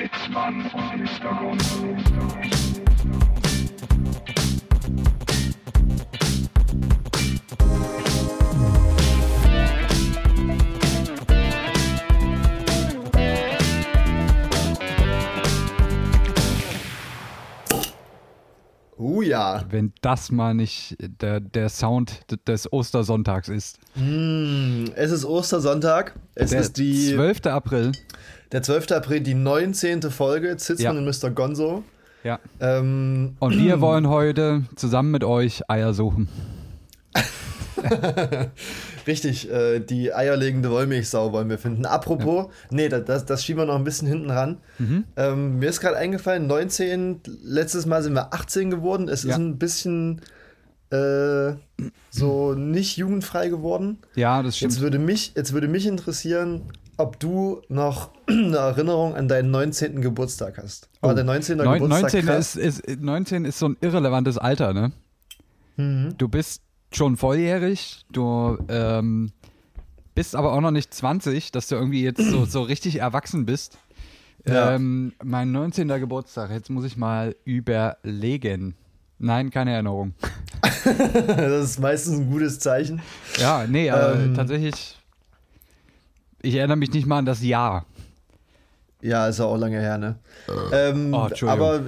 Sitzmann und Mr. ja. Wenn das mal nicht der, der Sound des Ostersonntags ist. Mm, es ist Ostersonntag. Es Der ist die, 12. April. der 12. April, die 19. Folge Zitzmann Ja. und Mr. Gonzo. Ja. Ähm, Und wir wollen heute zusammen mit euch Eier suchen. richtig, äh, die eierlegende Wollmilchsau wollen wir finden. Apropos, nee, das, das, schieben wir noch ein bisschen hinten ran. Mhm. Ähm, mir ist gerade eingefallen, 19, letztes Mal sind wir 18 geworden. Es Ja. ist ein bisschen äh, so nicht jugendfrei geworden. Ja, das stimmt. Jetzt würde, mich, jetzt würde mich interessieren, ob du noch eine Erinnerung an deinen 19. Geburtstag hast. War Oh. der 19. Neun- Geburtstag 19 krass? ist, ist, 19 ist so ein irrelevantes Alter, ne? Mhm. Du bist schon volljährig, du ähm, bist aber auch noch nicht 20, dass du irgendwie jetzt so, so richtig erwachsen bist. Ja. Ähm, mein 19. Geburtstag, jetzt muss ich mal überlegen. Nein, keine Erinnerung. das ist meistens ein gutes Zeichen. Ja, nee, aber Ähm. tatsächlich, ich erinnere mich nicht mal an das Jahr. Ja, ist ja auch lange her, ne? Ähm, Oh, Entschuldigung. aber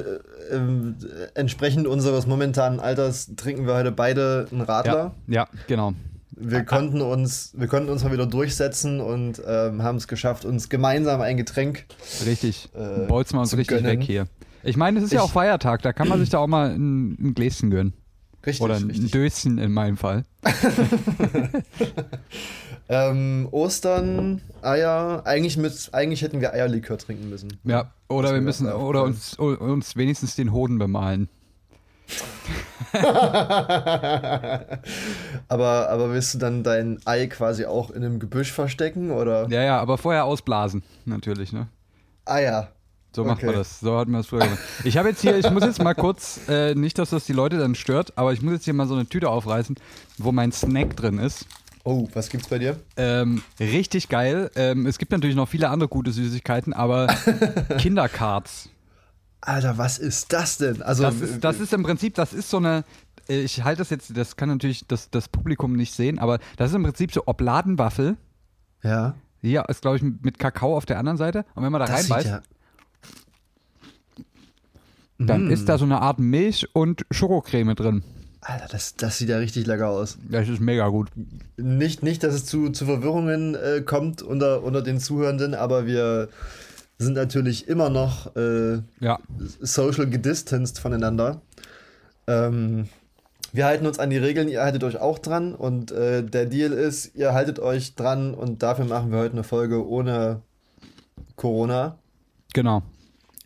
äh, entsprechend unseres momentanen Alters trinken wir heute beide einen Radler. Ja, ja, genau. Wir konnten uns, wir konnten uns mal wieder durchsetzen und ähm, haben es geschafft, uns gemeinsam ein Getränk. Richtig. Äh, Bolzen wir uns richtig gönnen. weg hier. Ich meine, es ist ja Ich- auch Feiertag, da kann man sich da auch mal ein, ein Gläschen gönnen. Richtig, Oder ein richtig. Döschen in meinem Fall. Ähm, Ostern, Eier, eigentlich mit, eigentlich hätten wir Eierlikör trinken müssen. Ja, oder Das wir müssen, oder uns, uns wenigstens den Hoden bemalen. aber, aber willst du dann dein Ei quasi auch in einem Gebüsch verstecken oder? Ja, ja, aber vorher ausblasen, natürlich, ne? Eier. So macht man Okay. das. So hat man das früher gemacht. Ich habe jetzt hier, ich muss jetzt mal kurz, äh, nicht, dass das die Leute dann stört, aber ich muss jetzt hier mal so eine Tüte aufreißen, wo mein Snack drin ist. Oh, was gibt's bei dir? Ähm, richtig geil. Ähm, es gibt natürlich noch viele andere gute Süßigkeiten, aber Kindercards. Alter, was ist das denn? Also, Das ist, das ist im Prinzip, das ist so eine, äh, ich halte das jetzt, das kann natürlich das, das Publikum nicht sehen, aber das ist im Prinzip so Obladenwaffel. ja. Hier ist, glaube ich, mit Kakao auf der anderen Seite. Und wenn man da Das reinbeißt, ja. dann Mm. ist da so eine Art Milch und Schokocreme drin. Alter, das, das sieht ja richtig lecker aus. Das ist mega gut. Nicht, nicht dass es zu, zu Verwirrungen äh, kommt unter, unter den Zuhörenden, aber wir sind natürlich immer noch äh, Ja, social gedistanced voneinander. Ähm, wir halten uns an die Regeln, ihr haltet euch auch dran und äh, der Deal ist, ihr haltet euch dran und dafür machen wir heute eine Folge ohne Corona. genau.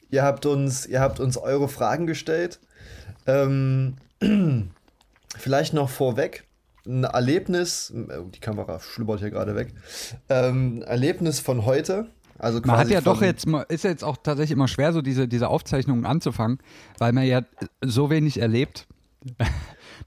Ihr habt uns, ihr habt uns eure Fragen gestellt. Ähm, vielleicht noch vorweg ein Erlebnis, oh, die Kamera schlubbert hier gerade weg. Ähm, Erlebnis von heute. Also Man hat ja doch jetzt mal, ist ja jetzt auch tatsächlich immer schwer, so diese, diese Aufzeichnungen anzufangen, weil man ja so wenig erlebt. Man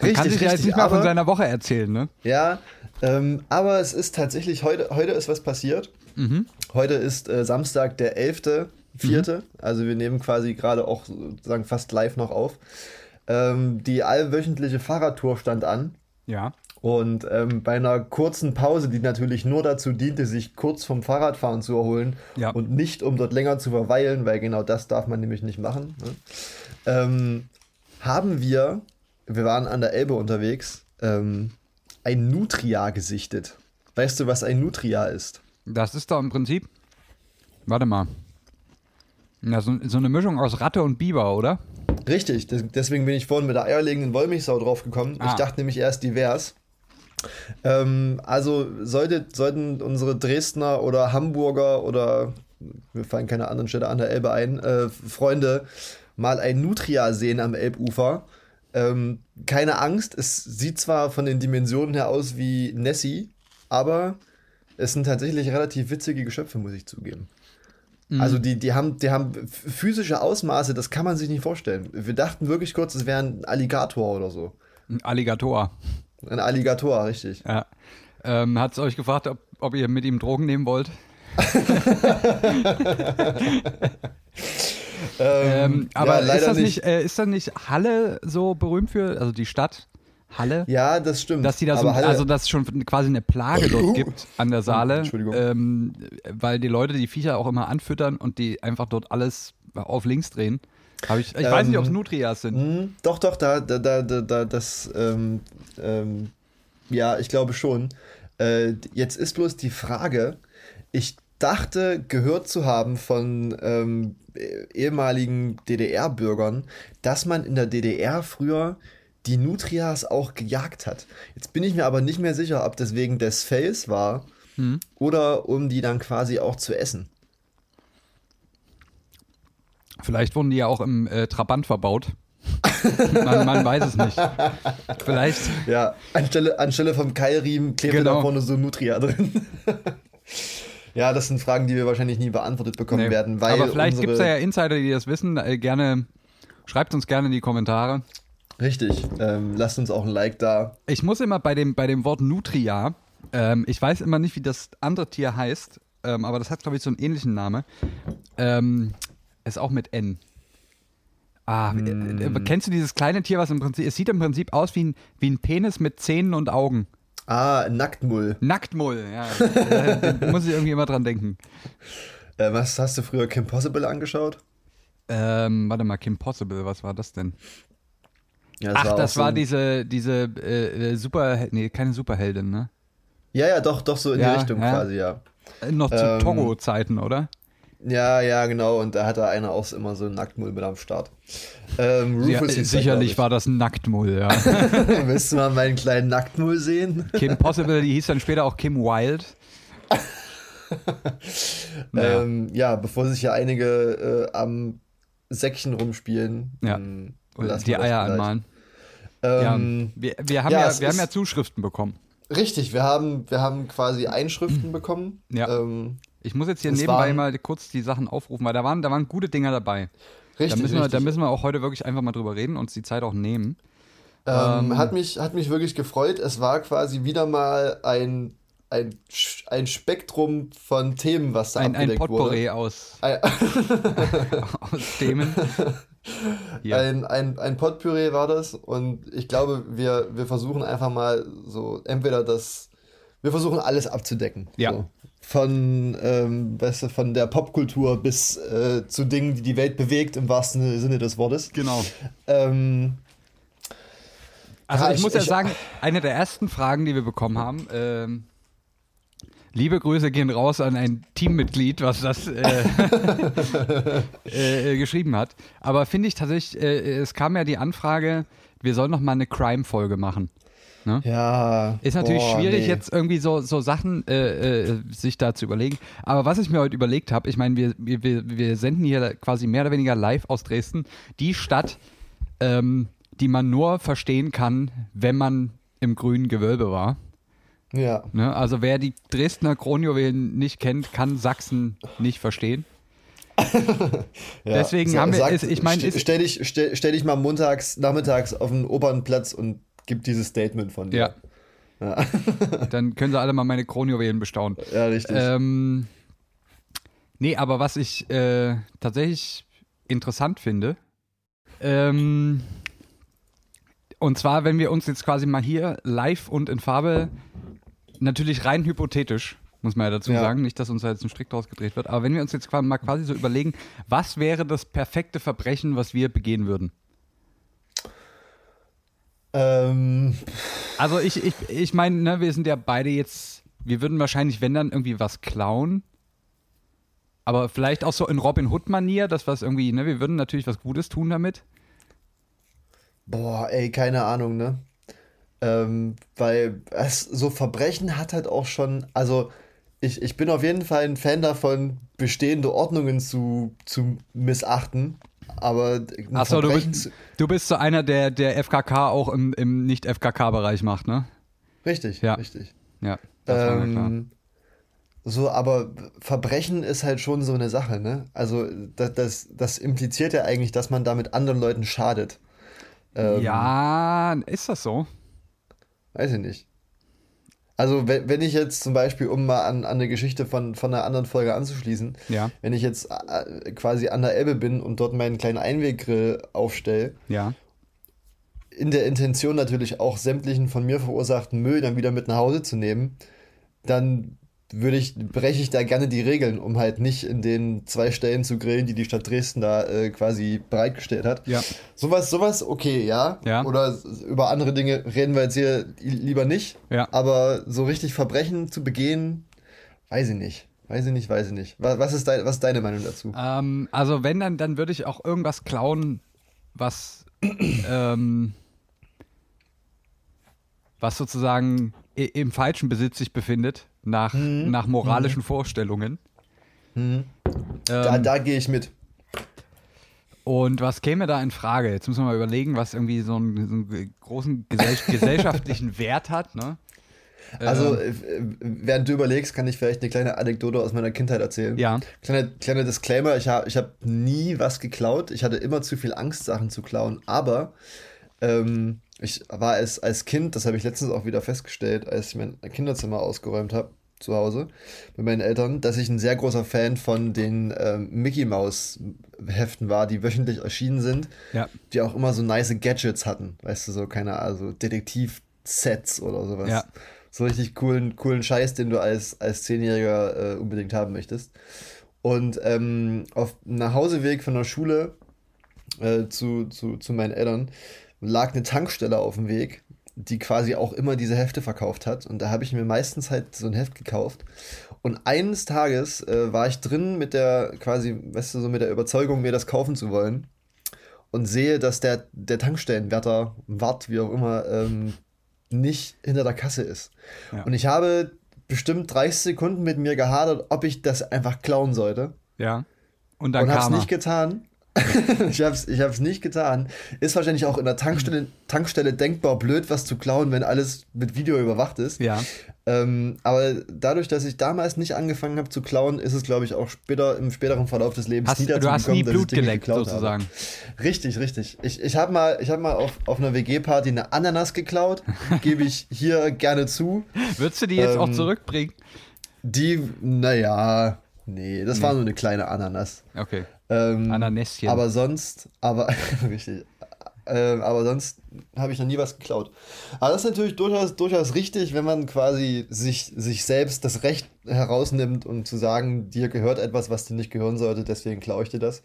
Richtig, kann sich ja jetzt richtig, nicht mal von seiner Woche erzählen, ne? Ja, ähm, aber es ist tatsächlich, heute, heute ist was passiert. Mhm. Heute ist äh, Samstag, der 11.04. Also wir nehmen quasi gerade auch sozusagen fast live noch auf. Ähm, die allwöchentliche Fahrradtour stand an. Ja. Und ähm, bei einer kurzen Pause, die natürlich nur dazu diente, sich kurz vom Fahrradfahren zu erholen Ja. und nicht um dort länger zu verweilen, weil genau das darf man nämlich nicht machen, ne? ähm, haben wir, wir waren an der Elbe unterwegs, ähm, ein Nutria gesichtet. Weißt du, was ein Nutria ist? Das ist doch im Prinzip. Warte mal. Ja, so, so eine Mischung aus Ratte und Biber, oder? Richtig, des- deswegen bin ich vorhin mit der eierlegenden Wollmilchsau drauf gekommen. Ich Ah. dachte nämlich erst divers. Ähm, also sollte, sollten unsere Dresdner oder Hamburger oder mir fallen keine anderen Städte an der Elbe ein, äh, Freunde mal ein Nutria sehen am Elbufer. Ähm, keine Angst, es sieht zwar von den Dimensionen her aus wie Nessie, aber es sind tatsächlich relativ witzige Geschöpfe, muss ich zugeben. Also die, die, haben, die haben physische Ausmaße, das kann man sich nicht vorstellen. Wir dachten wirklich kurz, es wäre ein Alligator oder so. Ein Alligator. Ein Alligator, richtig. Ja. Ähm, Hat es euch gefragt, ob, ob ihr mit ihm Drogen nehmen wollt? Ähm, aber ja, ist, das nicht, äh, ist das nicht Halle so berühmt für, also die Stadt Halle? Ja, das stimmt. Dass die da so, Halle- also dass es schon quasi eine Plage dort gibt an der Saale, Entschuldigung. ähm, weil die Leute die Viecher auch immer anfüttern und die einfach dort alles auf links drehen. Hab ich ich weiß nicht, ob es Ähm, Nutrias sind. Hm, doch, doch, da, da, da, da, da das, ähm, ähm, ja, ich glaube schon. Äh, jetzt ist bloß die Frage, ich dachte gehört zu haben von ähm, eh- ehemaligen DDR-Bürgern, dass man in der DDR früher die Nutrias auch gejagt hat. Jetzt bin ich mir aber nicht mehr sicher, ob das wegen des Fells war Hm. oder um die dann quasi auch zu essen. Vielleicht wurden die ja auch im äh, Trabant verbaut. man, man weiß es nicht. Vielleicht. Ja, anstelle, anstelle vom Keilriemen klebt Genau. da vorne so Nutria drin. ja, das sind Fragen, die wir wahrscheinlich nie beantwortet bekommen Nee. werden, weil Aber vielleicht gibt es ja Insider, die das wissen. Äh, gerne, schreibt uns gerne in die Kommentare. Richtig, ähm, lasst uns auch ein Like da. Ich muss immer bei dem, bei dem Wort Nutria, ähm, ich weiß immer nicht, wie das andere Tier heißt, ähm, aber das hat, glaube ich, so einen ähnlichen Namen. Ähm, ist auch mit N. Ah, äh, äh, kennst du dieses kleine Tier, was im Prinzip, es sieht im Prinzip aus wie ein, wie ein Penis mit Zähnen und Augen. Ah, Nacktmull. Nacktmull, ja. da muss ich irgendwie immer dran denken. Äh, was hast du früher Kim Possible angeschaut? Ähm, warte mal, Kim Possible, was war das denn? Ja, Ach, auch das war diese, diese äh, äh, Super, nee, keine Superheldin, ne? Ja, ja, doch, doch so in Ja, die Richtung ja. quasi, ja. Äh, Noch zu Ähm, Togo-Zeiten, oder? Ja, ja, genau. Und da hat da einer auch immer so einen Nacktmull mit am Start. Ähm, Ja, Rufus der, sicherlich war das ein Nacktmull, ja. Willst du mal meinen kleinen Nacktmull sehen? Kim Possible, die hieß dann später auch Kim Wild. Naja. Ähm, ja, bevor sich ja einige äh, am Säckchen rumspielen. Ja. ähm, Oder lassen die Eier anmalen. Ähm, ja, wir, wir, haben ja, ja, wir haben ja Zuschriften bekommen. Richtig, wir haben, wir haben quasi Einschriften bekommen. Ja. Ähm, Ich muss jetzt hier nebenbei waren- mal kurz die Sachen aufrufen, weil da waren, da waren gute Dinger dabei. richtig, da, müssen wir, richtig. da müssen wir auch heute wirklich einfach mal drüber reden und uns die Zeit auch nehmen. Ähm, Ähm, hat, mich, hat mich wirklich gefreut. Es war quasi wieder mal ein, ein, ein Spektrum von Themen, was da Ein, ein abgedeckt Potpourri wurde. aus, Ein, aus Themen. Ja. ein, ein, ein Potpourri war das und ich glaube, wir, wir versuchen einfach mal so, entweder das, wir versuchen alles abzudecken. Ja. So. Von, ähm, weißt du, von der Popkultur bis äh, zu Dingen, die die Welt bewegt, im wahrsten Sinne des Wortes. Genau. Ähm, Also Ja, ich, ich- muss ja ich- sagen, eine der ersten Fragen, die wir bekommen haben, ähm, liebe Grüße gehen raus an ein Teammitglied, was das äh, äh, äh, geschrieben hat. Aber finde ich tatsächlich, äh, es kam ja die Anfrage, wir sollen noch mal eine Crime-Folge machen. ja. Ist natürlich boah, schwierig, nee. jetzt irgendwie so, so Sachen äh, äh, sich da zu überlegen. Aber was ich mir heute überlegt habe, ich meine, wir, wir, wir- wir senden hier quasi mehr oder weniger live aus Dresden, die Stadt, ähm, die man nur verstehen kann, wenn man im grünen Gewölbe war. Ja. Ne? Also wer die Dresdner Kronjuwelen nicht kennt, kann Sachsen nicht verstehen. Ja, Deswegen haben wir- ist- ich mein, st- ist- stell, dich, stell, stell dich mal montags, nachmittags auf den Opernplatz und gib dieses Statement von dir. Ja. Dann können sie alle mal meine Kronjuwelen bestaunen. Ja, richtig. Ähm, nee, aber was ich äh, tatsächlich interessant finde, ähm, und zwar, wenn wir uns jetzt quasi mal hier live und in Farbe, natürlich rein hypothetisch, muss man ja dazu Ja. sagen, nicht, dass uns da jetzt ein Strick draus gedreht wird, aber wenn wir uns jetzt mal quasi so überlegen, was wäre das perfekte Verbrechen, was wir begehen würden? Ähm, Also ich, ich, ich meine, ne, wir sind ja beide jetzt, wir würden wahrscheinlich, wenn dann irgendwie was klauen. Aber vielleicht auch so in Robin Hood-Manier, das was irgendwie, ne, wir würden natürlich was Gutes tun damit. boah, ey, keine Ahnung, ne? Ähm, weil es, so Verbrechen hat halt auch schon, also ich, ich bin auf jeden Fall ein Fan davon, bestehende Ordnungen zu, zu missachten. Aber Achso, du bist, du bist so einer, der, der FKK auch im, im Nicht-FKK-Bereich macht, ne? Richtig, Ja. richtig. Ja, das mir klar. Ähm, so, aber Verbrechen ist halt schon so eine Sache, ne? Also das, das, das impliziert ja eigentlich, dass man damit anderen Leuten schadet. Ähm, Ja, ist das so? Weiß ich nicht. Also wenn, wenn ich jetzt zum Beispiel, um mal an, an eine Geschichte von, von einer anderen Folge anzuschließen, Ja. wenn ich jetzt äh, quasi an der Elbe bin und dort meinen kleinen Einweggrill aufstelle, Ja. in der Intention natürlich auch sämtlichen von mir verursachten Müll dann wieder mit nach Hause zu nehmen, dann würde ich, breche ich da gerne die Regeln, um halt nicht in den zwei Stellen zu grillen, die die Stadt Dresden da äh, quasi bereitgestellt hat. Ja. Sowas, sowas, okay, ja. Ja. Oder über andere Dinge reden wir jetzt hier lieber nicht. Ja. Aber so richtig Verbrechen zu begehen, weiß ich nicht. Weiß ich nicht, weiß ich nicht. Was, ist, dein, was ist deine Meinung dazu? Ähm, also wenn, dann, dann würde ich auch irgendwas klauen, was, ähm, was sozusagen im falschen Besitz sich befindet, nach, Mhm. nach moralischen Vorstellungen. Da, Ähm, da gehe ich mit. Und was käme da in Frage? Jetzt müssen wir mal überlegen, was irgendwie so einen, so einen großen gesell gesellschaftlichen Wert hat. Ne? Also, Ähm, äh, während du überlegst, kann ich vielleicht eine kleine Anekdote aus meiner Kindheit erzählen. Ja. Kleiner, kleiner Disclaimer, ich habe ich hab nie was geklaut. Ich hatte immer zu viel Angst, Sachen zu klauen. Aber ähm, ich war als, als Kind, das habe ich letztens auch wieder festgestellt, als ich mein Kinderzimmer ausgeräumt habe zu Hause mit meinen Eltern, dass ich ein sehr großer Fan von den ähm, Mickey Mouse Heften war, die wöchentlich erschienen sind, Ja. die auch immer so nice Gadgets hatten, weißt du, so keine Ahnung, so Detektiv-Sets oder sowas. Ja. So richtig coolen, coolen Scheiß, den du als, als Zehnjähriger äh, unbedingt haben möchtest. Und ähm, auf dem Nachhauseweg von der Schule äh, zu, zu, zu meinen Eltern lag eine Tankstelle auf dem Weg, die quasi auch immer diese Hefte verkauft hat. Und da habe ich mir meistens halt so ein Heft gekauft. Und eines Tages äh, war ich drin mit der, quasi, weißt du, so mit der Überzeugung, mir das kaufen zu wollen. Und sehe, dass der, der Tankstellenwärter, Wart, wie auch immer, ähm, nicht hinter der Kasse ist. Ja. Und ich habe bestimmt 30 Sekunden mit mir gehadert, ob ich das einfach klauen sollte. Ja. Und dann Und hab's er. nicht getan. ich hab's, ich hab's nicht getan. Ist wahrscheinlich auch in der Tankstelle, Tankstelle denkbar blöd, was zu klauen, wenn alles mit Video überwacht ist. Ja. Ähm, aber dadurch, dass ich damals nicht angefangen habe zu klauen, ist es, glaube ich, auch später im späteren Verlauf des Lebens Hast, nie dazu du hast gekommen, nie Blut geleckt, sozusagen. Habe. Richtig, richtig. Ich, ich habe mal, ich hab mal auf, auf einer WG-Party eine Ananas geklaut. Gebe ich hier gerne zu. Würdest du die jetzt auch Ähm, zurückbringen? Die, naja, nee, das war nur eine kleine Ananas. Okay. Ähm, Ananäschen. Aber sonst, aber richtig. Ähm, aber sonst habe ich noch nie was geklaut. Aber das ist natürlich durchaus, durchaus richtig, wenn man quasi sich, sich selbst das Recht herausnimmt und zu sagen, dir gehört etwas, was dir nicht gehören sollte, deswegen klaue ich dir das.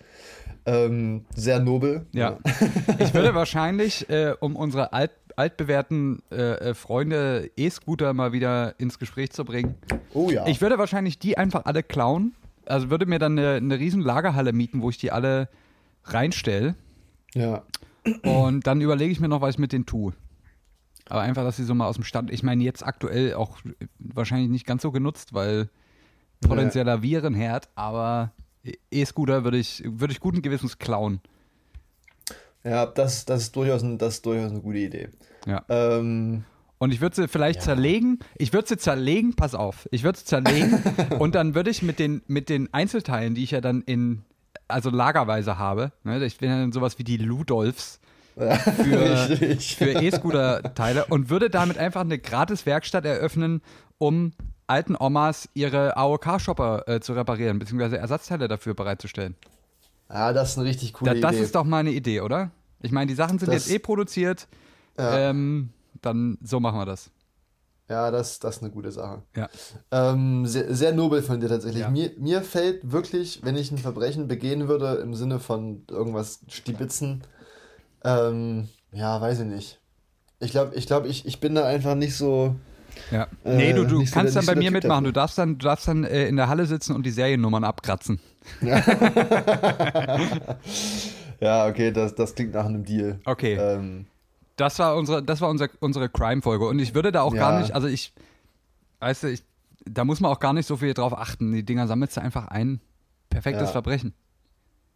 Ähm, sehr nobel. Ja. Ich würde wahrscheinlich, äh, um unsere alt, altbewährten äh, äh, Freunde E-Scooter mal wieder ins Gespräch zu bringen, Oh ja. ich würde wahrscheinlich die einfach alle klauen. Also würde mir dann eine, eine riesen Lagerhalle mieten, wo ich die alle reinstelle. ja. Und dann überlege ich mir noch, was ich mit denen tue. Aber einfach, dass sie so mal aus dem Stand. Ich meine, jetzt aktuell auch wahrscheinlich nicht ganz so genutzt, weil potenzieller Virenherd, aber E-Scooter würde ich, würde ich guten Gewissens klauen. Ja, das, das, ist durchaus ein, das ist durchaus eine gute Idee. Ja. Ähm, Und ich würde sie vielleicht zerlegen. Ich würde sie zerlegen, pass auf. Ich würde sie zerlegen und dann würde ich mit den, mit den Einzelteilen, die ich ja dann in, also lagerweise habe, ne, ich bin ja dann sowas wie die Ludolfs für, E-Scooter-Teile und würde damit einfach eine gratis Werkstatt eröffnen, um alten Omas ihre AOK-Shopper äh, zu reparieren, beziehungsweise Ersatzteile dafür bereitzustellen. ja, das ist eine richtig coole Da, das Idee. ist doch mal eine Idee, oder? Ich meine, die Sachen sind Das- jetzt eh produziert. Ja. Ähm, dann so machen wir das. Ja, das, das ist eine gute Sache. Ja. Ähm, sehr, sehr nobel von dir tatsächlich. Ja. Mir, mir fällt wirklich, wenn ich ein Verbrechen begehen würde, im Sinne von irgendwas stibitzen, ähm, ja, weiß ich nicht. Ich glaube, ich, glaub, ich, ich bin da einfach nicht so. Ja. Äh, nee, du, du so kannst der- dann bei so mir mitmachen. Du darfst dann, du darfst dann äh, in der Halle sitzen und die Seriennummern abkratzen. Ja, okay, das, das klingt nach einem Deal. Okay. Ähm, Das war unsere, das war unser, unsere Crime-Folge. Und ich würde da auch Ja. gar nicht, also ich, weißt du, ich, da muss man auch gar nicht so viel drauf achten. Die Dinger sammelst du einfach ein. Perfektes Ja. Verbrechen.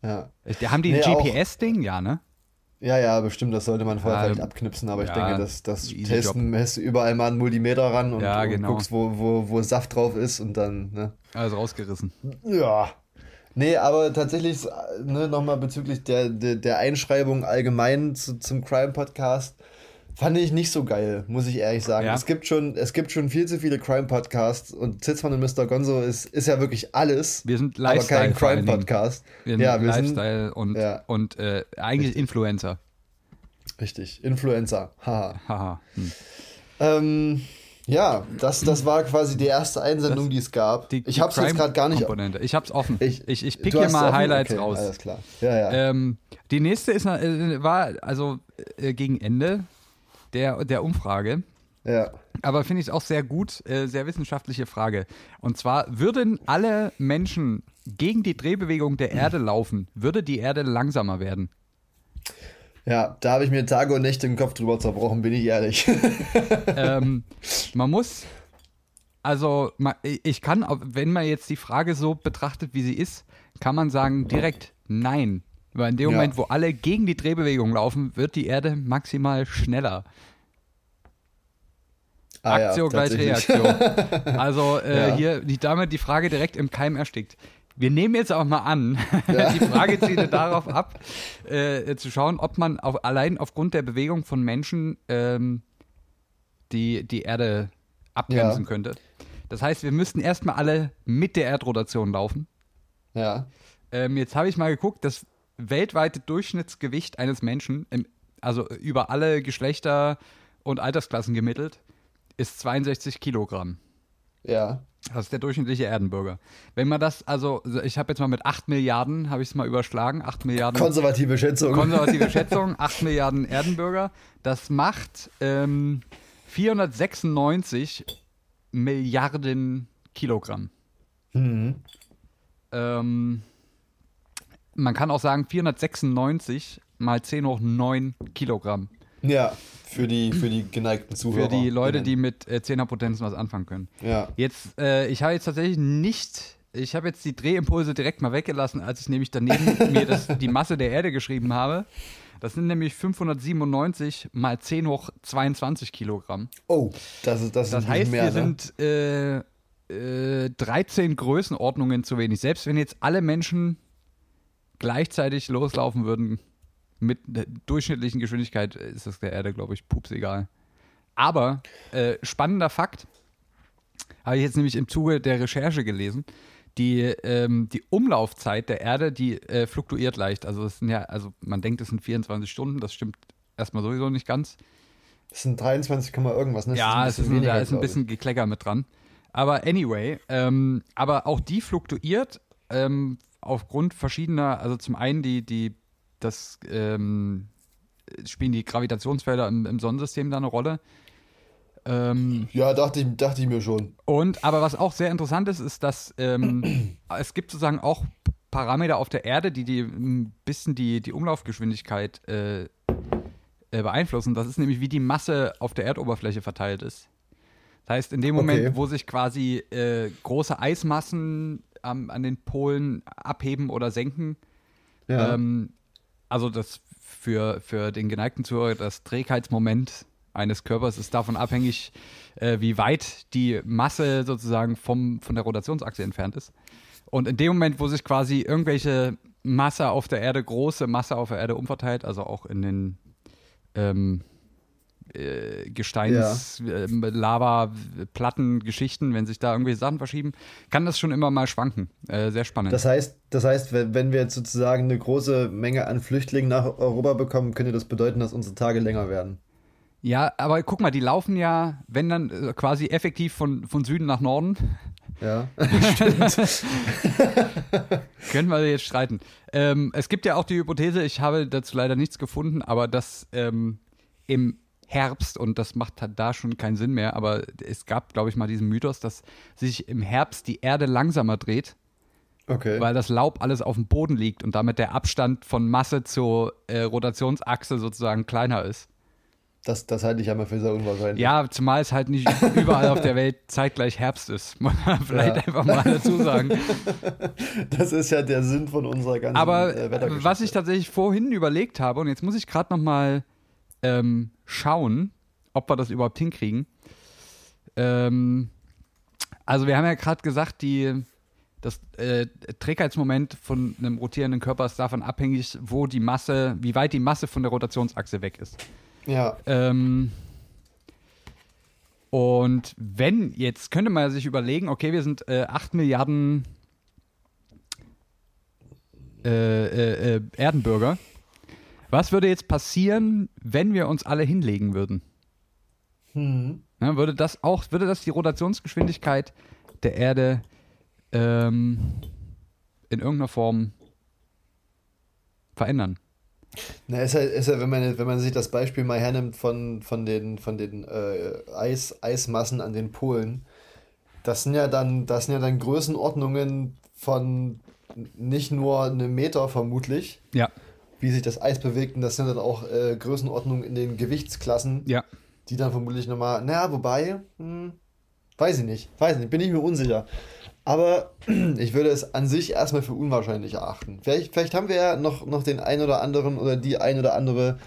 ja. Haben die ein Nee, GPS-Ding? Ja, ne? ja, ja, bestimmt, das sollte man vorher Ja, vielleicht abknipsen, aber ich ja, denke, das, das testen, hältst du überall mal einen Multimeter ran und, Ja, und genau. guckst, wo, wo, wo Saft drauf ist und dann, ne? Alles rausgerissen. Ja. Nee, aber tatsächlich ne, nochmal bezüglich der, der, der Einschreibung allgemein zu, zum Crime-Podcast Fand ich nicht so geil, muss ich ehrlich sagen. Ja. Es, gibt schon, es gibt schon viel zu viele Crime-Podcasts und Zitzmann und Mr. Gonzo ist, ist ja wirklich alles. Wir sind aber Lifestyle kein allen Dingen. Crime-Podcast. Wir sind Ja, wir sind Lifestyle und, ja. und äh, eigentlich Influencer. richtig. Influencer. Haha. Haha. Hm. Ähm, ja, das, das war quasi die erste Einsendung, die es gab. Die- ich habe es jetzt gerade gar nicht. Komponente. Ich hab's offen. Ich, Ich, ich pick hier mal? Highlights okay, raus. Alles klar. Ja, ja. Ähm, die nächste ist, äh, war also äh, gegen Ende der, der Umfrage. ja. Aber finde ich auch sehr gut, äh, sehr wissenschaftliche Frage. Und zwar, würden alle Menschen gegen die Drehbewegung der Erde laufen, würde die Erde langsamer werden? Ja, da habe ich mir Tage und Nächte im Kopf drüber zerbrochen, bin ich ehrlich. ähm, man muss, also ma- ich kann, wenn man jetzt die Frage so betrachtet, wie sie ist, kann man sagen direkt nein. Weil in dem Ja. Moment, wo alle gegen die Drehbewegung laufen, wird die Erde maximal schneller. Ah ja, Aktion gleich tatsächlich. Reaktion. Also äh, Ja. hier damit die Frage direkt im Keim erstickt. Wir nehmen jetzt auch mal an, die Frage zielt darauf ab, äh, zu schauen, ob man auf, allein aufgrund der Bewegung von Menschen ähm, die, die Erde abbremsen Ja. könnte. Das heißt, wir müssten erstmal alle mit der Erdrotation laufen. Ja. Ähm, jetzt habe ich mal geguckt, das weltweite Durchschnittsgewicht eines Menschen, im, also über alle Geschlechter und Altersklassen gemittelt, ist 62 Kilogramm. Ja. Das ist der durchschnittliche Erdenbürger. Wenn man das, also ich habe jetzt mal mit 8 Milliarden, habe ich es mal überschlagen, 8 Milliarden Konservative Schätzung. konservative Schätzung, 8 Milliarden Erdenbürger. Das macht ähm, 496 Milliarden Kilogramm. mhm. Ähm, man kann auch sagen 496 mal 10 hoch 9 Kilogramm. Ja, für die, für die geneigten Zuhörer. Für die Leute, die mit äh, 10er Potenzen was anfangen können. Ja. Jetzt, äh, ich habe jetzt tatsächlich nicht, ich habe jetzt die Drehimpulse direkt mal weggelassen, als ich nämlich daneben mir das, die Masse der Erde geschrieben habe. Das sind nämlich 597 mal 10 hoch 22 Kilogramm. Oh, das ist das, Das heißt, mehr, wir ne? sind äh, äh, 13 Größenordnungen zu wenig. Selbst wenn jetzt alle Menschen gleichzeitig loslaufen würden mit der durchschnittlichen Geschwindigkeit, ist das der Erde, glaube ich, pups egal. Aber äh, spannender Fakt, habe ich jetzt nämlich im Zuge der Recherche gelesen. Die, ähm, die Umlaufzeit der Erde, die äh, fluktuiert leicht. Also es sind ja, also man denkt, es sind 24 Stunden, das stimmt erstmal sowieso nicht ganz. Das sind 23, Komma irgendwas, ne? Ja, ein es bisschen ist, ein- da weniger, ist ein glaub ich. bisschen Geklecker mit dran. Aber anyway, ähm, aber auch die fluktuiert ähm, aufgrund verschiedener, also zum einen die, die, das ähm, spielen die Gravitationsfelder im, im Sonnensystem da eine Rolle. Ähm, Ja, dachte ich, dachte ich mir schon. und aber was auch sehr interessant ist, ist, dass ähm, es gibt sozusagen auch Parameter auf der Erde, die, die ein bisschen die, die Umlaufgeschwindigkeit äh, äh, beeinflussen. Das ist nämlich, wie die Masse auf der Erdoberfläche verteilt ist. Das heißt, in dem Moment, Okay. wo sich quasi äh, große Eismassen am- an den Polen abheben oder senken, Ja. ähm, also das für, für den geneigten Zuhörer, das Trägheitsmoment eines Körpers ist davon abhängig, äh, wie weit die Masse sozusagen vom, von der Rotationsachse entfernt ist. Und in dem Moment, wo sich quasi irgendwelche Masse auf der Erde, große Masse auf der Erde umverteilt, also auch in den ähm, äh, Gesteins, ähm, Lava, Platten, Geschichten, wenn sich da irgendwelche Sachen verschieben, kann das schon immer mal schwanken. Äh, sehr spannend. Das heißt, das heißt, wenn wir jetzt sozusagen eine große Menge an Flüchtlingen nach Europa bekommen, könnte das bedeuten, dass unsere Tage länger werden. Ja, aber guck mal, die laufen ja, wenn dann äh, quasi effektiv von, von Süden nach Norden. Ja. Können wir jetzt streiten. Ähm, es gibt ja auch die Hypothese, ich habe dazu leider nichts gefunden, aber dass ähm, im Herbst, und das macht halt da schon keinen Sinn mehr, aber es gab, glaube ich, mal diesen Mythos, dass sich im Herbst die Erde langsamer dreht, Okay. weil das Laub alles auf dem Boden liegt und damit der Abstand von Masse zur äh, Rotationsachse sozusagen kleiner ist. Das, das halte ich ja mal für sehr unwahrscheinlich. Ja, zumal es halt nicht überall auf der Welt zeitgleich Herbst ist. Muss man vielleicht Ja. einfach mal dazu sagen. Das ist ja der Sinn von unserer ganzen Aber äh, was ich tatsächlich vorhin überlegt habe, und jetzt muss ich gerade noch mal ähm, schauen, ob wir das überhaupt hinkriegen. Ähm, also wir haben ja gerade gesagt, die, das äh, Trägheitsmoment von einem rotierenden Körper ist davon abhängig, wo die Masse, wie weit die Masse von der Rotationsachse weg ist. Ja. Ähm, und wenn, jetzt könnte man sich überlegen, okay, wir sind äh, 8 Milliarden äh, äh, äh, Erdenbürger. Was würde jetzt passieren, wenn wir uns alle hinlegen würden? Hm. Ja, würde das auch, würde das die Rotationsgeschwindigkeit der Erde ähm, in irgendeiner Form verändern? Na, ist ja, ist ja wenn, man, wenn man sich das Beispiel mal hernimmt von, von den, von den äh, Eis, Eismassen an den Polen, das sind ja dann, das sind ja dann Größenordnungen von nicht nur einem Meter vermutlich, Ja, wie sich das Eis bewegt, und das sind dann auch äh, Größenordnungen in den Gewichtsklassen, ja. die dann vermutlich nochmal, naja, wobei, hm, weiß ich nicht, weiß nicht, bin ich mir unsicher. Aber ich würde es an sich erstmal für unwahrscheinlich erachten. Vielleicht, vielleicht haben wir ja noch, noch den ein oder anderen oder die ein oder andere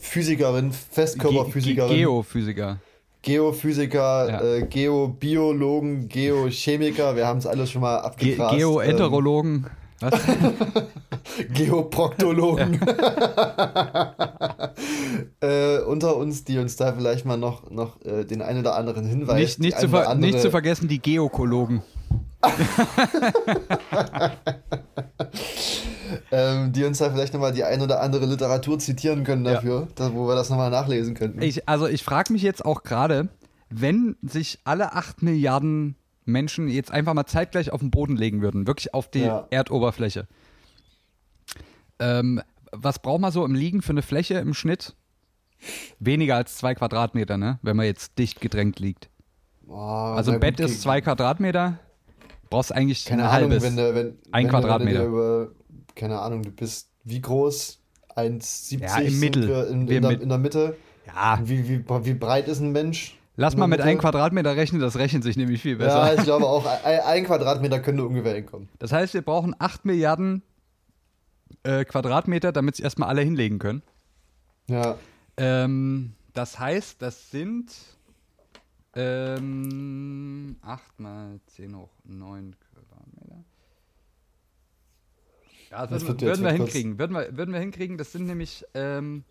Physikerin, Ge Festkörperphysikerin, Ge Geophysiker. Geophysiker, Ja. äh, Geobiologen, Geochemiker, wir haben es alles schon mal Ge abgegrast. Geoenterologen. Was? Geoproktologen. äh, unter uns, die uns da vielleicht mal noch, noch äh, den einen oder anderen Hinweis nicht, nicht, zu ver andere- nicht zu vergessen die Geokologen. ähm, die uns da vielleicht nochmal die ein oder andere Literatur zitieren können Ja. dafür, da, wo wir das nochmal nachlesen könnten. Ich, also ich frage mich jetzt auch gerade, wenn sich alle 8 Milliarden Menschen jetzt einfach mal zeitgleich auf den Boden legen würden, wirklich auf die Ja. Erdoberfläche. Ähm, was braucht man so im Liegen für eine Fläche im Schnitt? Weniger als zwei Quadratmeter, ne? Wenn man jetzt dicht gedrängt liegt. Boah, Also ein Bett gut, ist zwei Quadratmeter, brauchst eigentlich Keine ein Ahnung, halbes. wenn du, wenn, Ein wenn Quadratmeter. Du, über, keine Ahnung, du bist wie groß? 1,70 Ja, im Mittel. in, Wir in, der, in der Mitte. ja, Wie, wie, wie breit ist ein Mensch? Lass mal mit einem Quadratmeter rechnen, das rechnet sich nämlich viel besser. Ja, ich glaube auch, ein, Quadratmeter könnte ungefähr hinkommen. Das heißt, wir brauchen 8 Milliarden äh, Quadratmeter, damit sich erstmal alle hinlegen können. Ja, Ähm, das heißt, das sind ähm, 8 mal 10 hoch 9 Quadratmeter. Ja, das Das würden, würden wir hinkriegen. Würden wir, würden wir hinkriegen. Das sind nämlich ähm,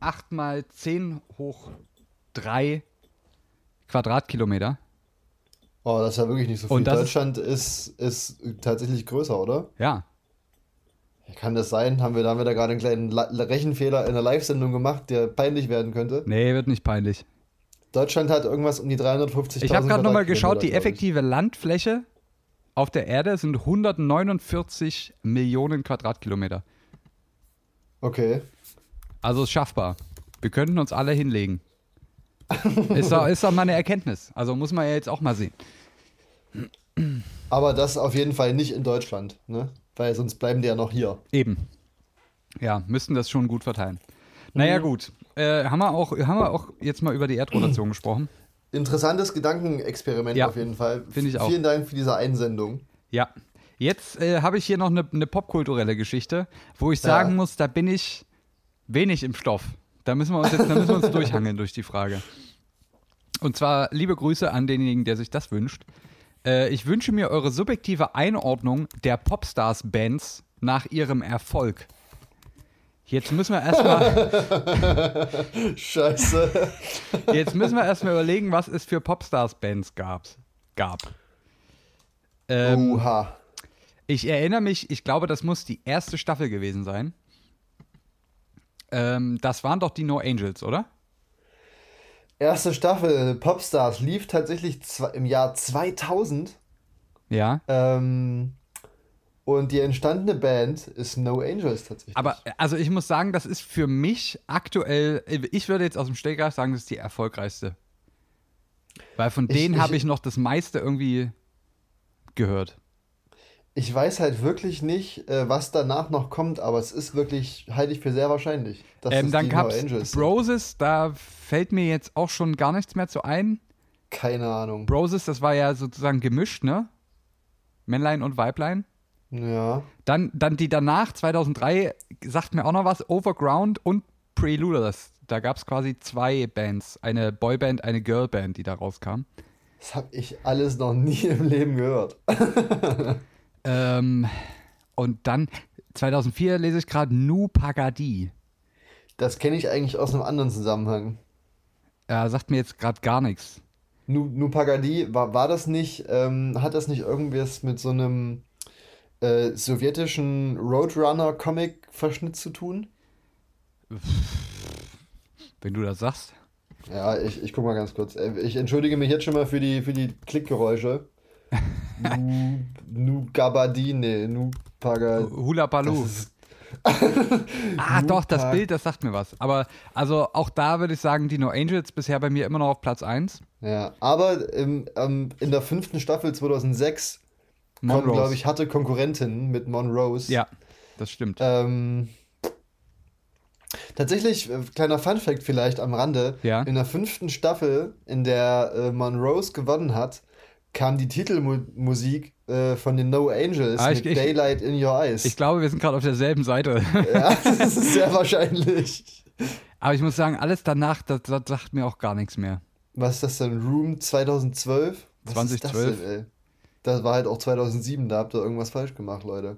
8 mal 10 hoch 3 Quadratkilometer. oh, das ist ja wirklich nicht so viel. Und ist- Deutschland ist, ist tatsächlich größer, oder? Ja, Kann das sein? Haben wir, da haben wir da gerade einen kleinen Rechenfehler in der Live-Sendung gemacht, der peinlich werden könnte? nee, wird nicht peinlich. Deutschland hat irgendwas um die 350.000 Ich habe gerade nochmal geschaut, die effektive Landfläche auf der Erde sind 149 Millionen Quadratkilometer. Okay. Also ist schaffbar. Wir könnten uns alle hinlegen. ist, doch, ist doch mal eine Erkenntnis. Also muss man ja jetzt auch mal sehen. Aber das auf jeden Fall nicht in Deutschland, ne? Weil sonst bleiben die ja noch hier. Eben. Ja, müssten das schon gut verteilen. Naja, gut. Äh, haben, wir auch, haben wir auch jetzt mal über die Erdrotation gesprochen? Interessantes Gedankenexperiment Ja, auf jeden Fall. finde ich auch. Vielen Dank für diese Einsendung. Ja. Jetzt äh, habe ich hier noch eine, eine popkulturelle Geschichte, wo ich sagen Ja. muss, da bin ich wenig im Stoff. Da müssen wir uns jetzt da müssen wir uns durchhangeln durch die Frage. Und zwar liebe Grüße an denjenigen, der sich das wünscht. Äh, ich wünsche mir eure subjektive Einordnung der Popstars-Bands nach ihrem Erfolg. Jetzt müssen wir erstmal Scheiße. jetzt müssen wir erstmal überlegen, was es für Popstars-Bands gab. gab. Ähm, Oha. Ich erinnere mich, ich glaube, das muss die erste Staffel gewesen sein. Ähm, das waren doch die No Angels, oder? Erste Staffel Popstars lief tatsächlich im Jahr 2000. Ja. Ähm, und die entstandene Band ist No Angels tatsächlich. Aber also ich muss sagen, das ist für mich aktuell, ich würde jetzt aus dem Stegreif sagen, das ist die erfolgreichste. Weil von Ich- denen habe ich noch das meiste irgendwie gehört. Ich weiß halt wirklich nicht, äh, was danach noch kommt, aber es ist wirklich, halte ich für sehr wahrscheinlich. Dass Ähm, es dann gab es. Broses, da fällt mir jetzt auch schon gar nichts mehr zu ein. Keine Ahnung. Broses, das war ja sozusagen gemischt, ne? Männlein und Weiblein. Ja. Dann, dann die danach, 2003, sagt mir auch noch was, Overground und Preluders. Da gab es quasi zwei Bands, eine Boyband, eine Girlband, die da rauskam. Das habe ich alles noch nie im Leben gehört. Ähm, und dann 2004 lese ich gerade Nu Pagadi. das kenne ich eigentlich aus einem anderen Zusammenhang. Ja, sagt mir jetzt gerade gar nichts. Nu, nu Pagadi, war, war das nicht, ähm, hat das nicht irgendwas mit so einem äh, sowjetischen Roadrunner-Comic-Verschnitt zu tun? Wenn du das sagst. Ja, ich, ich guck mal ganz kurz. Äh, Ich entschuldige mich jetzt schon mal für die, für die Klickgeräusche. nu, nu Gabadi, nee, Nu Pagadi. Hula Baloo. Ah, doch, das. Bild, das sagt mir was. Aber also auch da würde ich sagen, die No Angels bisher bei mir immer noch auf Platz 1. Ja, aber im, ähm, in der fünften Staffel 2006 kommen, Monrose. glaube ich, harte Konkurrentinnen mit Monrose. Ja, das stimmt. Ähm, tatsächlich, äh, kleiner Funfact vielleicht am Rande. Ja. In der fünften Staffel, in der äh, Monrose gewonnen hat, kam die Titelmusik äh, von den No Angels Ah, ich- mit ich- Daylight in Your Eyes. Ich glaube, wir sind gerade auf derselben Seite. ja, das ist sehr wahrscheinlich. Aber ich muss sagen, alles danach, das, das sagt mir auch gar nichts mehr. Was ist das denn? Room 2012? Was 2012. Ist das, denn, ey? das war halt auch 2007, da habt ihr irgendwas falsch gemacht, Leute.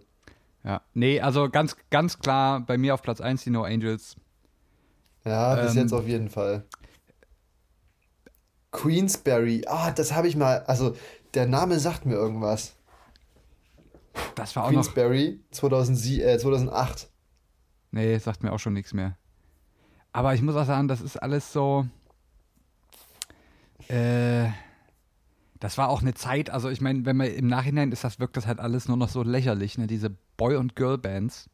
Ja. Nee, also ganz, ganz klar bei mir auf Platz 1 die No Angels. Ja, bis Ähm, jetzt auf jeden Fall. Queensberry, ah, das habe ich mal, also der Name sagt mir irgendwas. Das war auch noch. Queensberry 2007, äh, 2008. Nee, sagt mir auch schon nichts mehr. Aber ich muss auch sagen, das ist alles so. Äh, das war auch eine Zeit, also ich meine, wenn man im Nachhinein ist, das wirkt das halt alles nur noch so lächerlich, ne? Diese Boy- und Girl-Bands.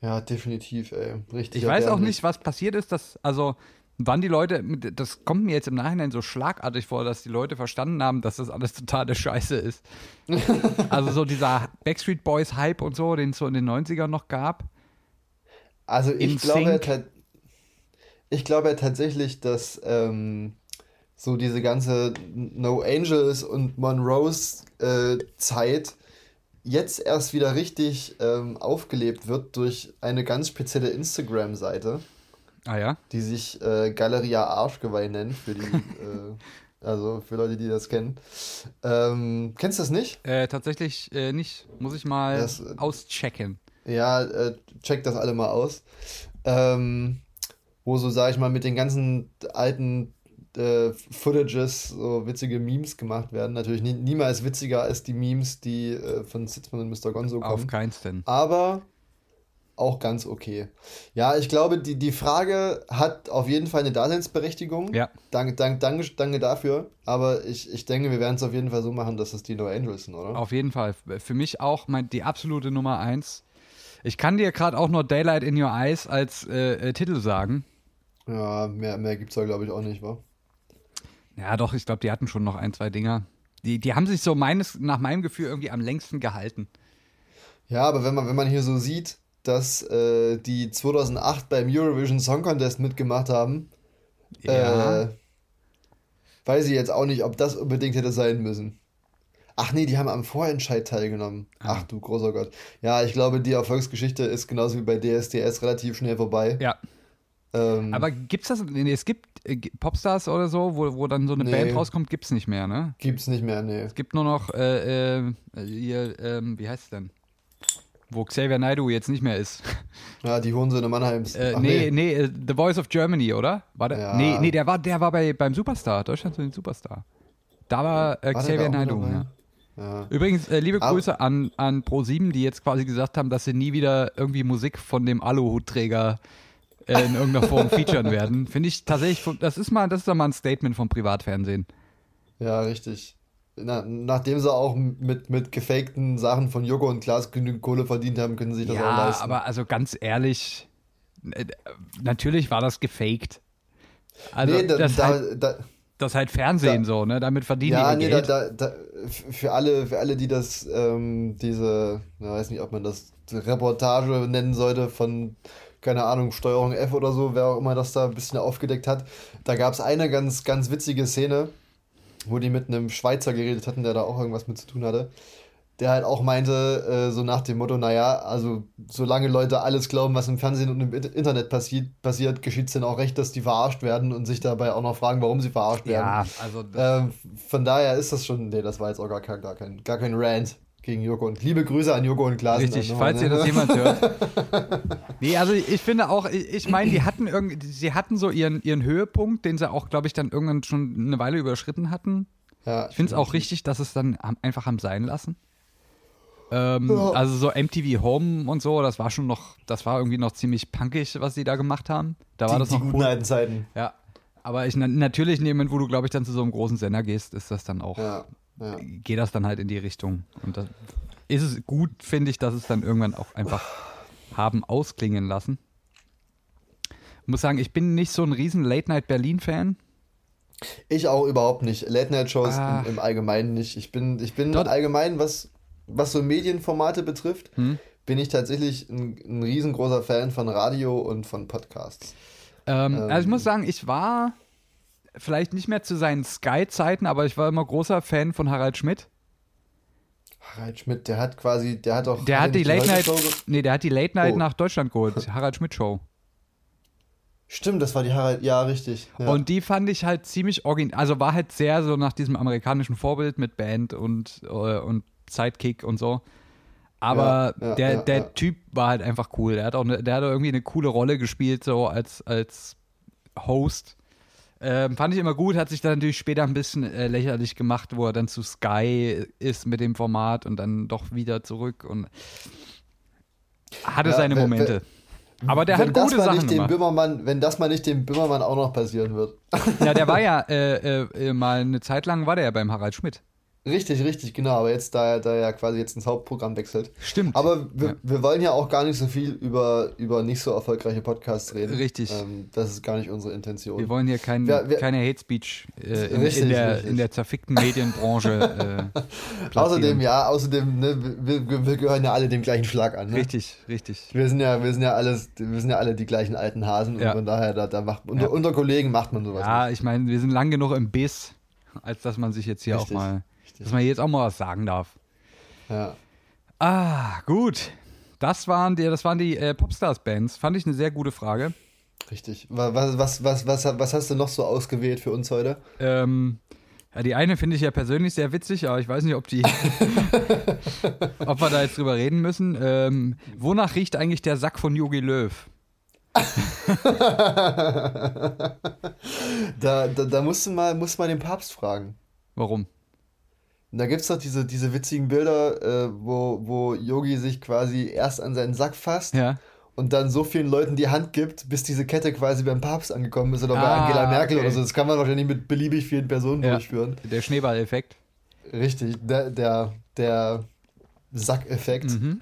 Ja, definitiv, ey. Richtig. Ich weiß auch nicht, was passiert ist, dass, also, wann die Leute, das kommt mir jetzt im Nachhinein so schlagartig vor, dass die Leute verstanden haben, dass das alles totale Scheiße ist. also so dieser Backstreet Boys Hype und so, den es so in den 90ern noch gab. Also ich glaube, ich glaube tatsächlich, dass ähm, so diese ganze No Angels und Monrose äh, Zeit jetzt erst wieder richtig ähm, aufgelebt wird durch eine ganz spezielle Instagram-Seite, Ah ja? die sich äh, Galeria Arschgeweih nennt, für die, äh, also für Leute, die das kennen. Ähm, kennst du das nicht? Äh, tatsächlich äh, nicht. Muss ich mal Das, äh, auschecken. Ja, äh, checkt das alle mal aus. Ähm, wo so, sag ich mal, mit den ganzen alten äh, Footages so witzige Memes gemacht werden. Natürlich nie, niemals witziger als die Memes, die äh, von Sitzmann und Mr. Gonzo Auf kommen. keins denn. Aber auch ganz okay. Ja, ich glaube, die, die Frage hat auf jeden Fall eine Daseinsberechtigung. Ja. Danke, danke, danke, danke dafür. Aber ich, ich denke, wir werden es auf jeden Fall so machen, dass es die No Angels sind, oder? Auf jeden Fall. Für mich auch mein, die absolute Nummer eins. Ich kann dir gerade auch nur Daylight in Your Eyes als äh, äh, Titel sagen. Ja, mehr, mehr gibt es da, glaube ich, auch nicht, wa? Ja, doch, ich glaube, die hatten schon noch ein, zwei Dinger. Die, die haben sich so meines, nach meinem Gefühl irgendwie am längsten gehalten. Ja, aber wenn man, wenn man hier so sieht, dass äh, die 2008 beim Eurovision Song Contest mitgemacht haben, Ja. äh, weiß ich jetzt auch nicht, ob das unbedingt hätte sein müssen. Ach nee, die haben am Vorentscheid teilgenommen. Ah. Ach du großer Gott. Ja, ich glaube, die Erfolgsgeschichte ist genauso wie bei DSDS relativ schnell vorbei. ja. Ähm, Aber gibt's das? Nee, es gibt äh, Popstars oder so, wo, wo dann so eine Nee. Band rauskommt, gibt's nicht mehr, ne? gibt's nicht mehr, nee. Es gibt nur noch, äh, äh, hier, ähm, wie heißt es denn? Wo Xavier Naidoo jetzt nicht mehr ist. Ja, die Hohensöhne Mannheims. Äh, Ach, nee, nee, äh, The Voice of Germany, oder? War der? Ja. Nee, nee, der war, der war bei, beim Superstar, Deutschland zu den Superstar. Da war äh, War Xavier Naidoo, ja. Ja. Übrigens, äh, liebe Aber- Grüße an, an Pro7, die jetzt quasi gesagt haben, dass sie nie wieder irgendwie Musik von dem Aluhutträger äh, in irgendeiner Form featuren werden. Finde ich tatsächlich, das ist mal, das ist doch mal ein Statement vom Privatfernsehen. Ja, richtig. Na, nachdem sie auch mit, mit gefakten Sachen von Joko und Klaas genügend Kohle verdient haben, können sie sich das auch Ja, leisten. aber also ganz ehrlich, äh, natürlich war das gefaked. Also nee, da, das, da, halt, da, das halt Fernsehen so, ne? Damit verdienen ja, die nee, Geld. da, für alle, für alle, die das, ähm, diese, ja, weiß nicht, ob man das Reportage nennen sollte von, keine Ahnung, Steuerung F oder so, wer auch immer das da ein bisschen aufgedeckt hat. Da gab es eine ganz, ganz witzige Szene, wo die mit einem Schweizer geredet hatten, der da auch irgendwas mit zu tun hatte. Der halt auch meinte, äh, so nach dem Motto, naja, also solange Leute alles glauben, was im Fernsehen und im Int- Internet passiert, passiert geschieht es denen auch recht, dass die verarscht werden und sich dabei auch noch fragen, warum sie verarscht werden. Ja, also Ähm, von daher ist das schon, nee, das war jetzt auch gar kein, gar kein, gar kein Rant. Gegen Joko und Liebe Grüße an Joko und Klaas. Richtig, falls ihr das jemand hört. nee, also ich finde auch, ich, meine, die hatten irgendwie, sie hatten so ihren, ihren Höhepunkt, den sie auch, glaube ich, dann irgendwann schon eine Weile überschritten hatten. Ja, Ich finde es auch richtig, dass es dann am- einfach haben sein lassen. Ähm, Ja. Also so MTV Home und so, das war schon noch, das war irgendwie noch ziemlich punkig, was sie da gemacht haben. Da war die, das die noch guten alten Zeiten. Ja. Aber ich na- natürlich in dem Moment, wo du, glaube ich, dann zu so einem großen Sender gehst, ist das dann auch, Ja, ja. geht das dann halt in die Richtung. Und das ist es gut, finde ich, dass es dann irgendwann auch einfach haben ausklingen lassen. Ich muss sagen, ich bin nicht so ein riesen Late-Night-Berlin-Fan. Ich auch überhaupt nicht. Late-Night-Shows Ah. im, im Allgemeinen nicht. Ich bin, ich bin Dort- allgemein, was, was so Medienformate betrifft, Hm? bin ich tatsächlich ein, ein riesengroßer Fan von Radio und von Podcasts. Ähm, Ähm. also ich muss sagen, ich war vielleicht nicht mehr zu seinen Sky-Zeiten, aber ich war immer großer Fan von Harald Schmidt. Harald Schmidt, der hat quasi, der hat auch. Der hat die Late Night, nee, der hat die Late Night Oh. nach Deutschland geholt, Harald Schmidt Show. Stimmt, das war die Harald, ja, richtig. Ja. Und die fand ich halt ziemlich original, also war halt sehr so nach diesem amerikanischen Vorbild mit Band und, äh, und Sidekick und so. Aber Ja, ja, der, der. Typ war halt einfach cool. Der hat auch ne, der hat auch irgendwie eine coole Rolle gespielt, so als, als Host. Ähm, fand ich immer gut, hat sich dann natürlich später ein bisschen äh, lächerlich gemacht, wo er dann zu Sky ist mit dem Format und dann doch wieder zurück und hatte Ja, seine wer- Momente. Aber der wenn hat das gute mal Sachen nicht dem gemacht. Böhmermann, wenn das mal nicht dem Böhmermann auch noch passieren wird. Ja, der war ja äh, äh, äh, mal eine Zeit lang war der ja beim Harald Schmidt. Richtig, richtig, genau. Aber jetzt, da er, da er quasi jetzt ins Hauptprogramm wechselt. Stimmt. Aber wir, Ja. wir wollen ja auch gar nicht so viel über, über nicht so erfolgreiche Podcasts reden. Richtig. Ähm, das ist gar nicht unsere Intention. Wir wollen hier kein, Wer- wer- keine Hate Speech äh, in, Richtig, in, der, richtig. in der zerfickten Medienbranche. Äh, Außerdem, ja, außerdem, ne, wir, wir, wir gehören ja alle dem gleichen Schlag an. Ne? Richtig, richtig. Wir sind ja, wir sind ja alles, wir sind ja alle die gleichen alten Hasen Ja. und von daher, da, da macht unter, Ja. unter Kollegen macht man sowas. Ja, ich meine, wir sind lang genug im Biss, als dass man sich jetzt hier Richtig, auch mal. Dass man jetzt auch mal was sagen darf. Ja. Ah, gut. Das waren die, das waren die äh, Popstars-Bands. Fand ich eine sehr gute Frage. Richtig. Wa- Was, was, was, was, was hast du noch so ausgewählt für uns heute? Ähm, ja, die eine finde ich ja persönlich sehr witzig, aber ich weiß nicht, ob die, ob wir da jetzt drüber reden müssen. Ähm, wonach riecht eigentlich der Sack von Yogi Löw? Da, da, da musst du mal, musst mal den Papst fragen. Warum? Und da gibt es doch diese, diese witzigen Bilder, äh, wo, wo Yogi sich quasi erst an seinen Sack fasst Ja. und dann so vielen Leuten die Hand gibt, bis diese Kette quasi beim Papst angekommen ist oder bei Ah, Angela Merkel okay. oder so. Das kann man wahrscheinlich mit beliebig vielen Personen Ja. durchführen. Der Schneeballeffekt. Richtig, der, der, der Sackeffekt. Mhm.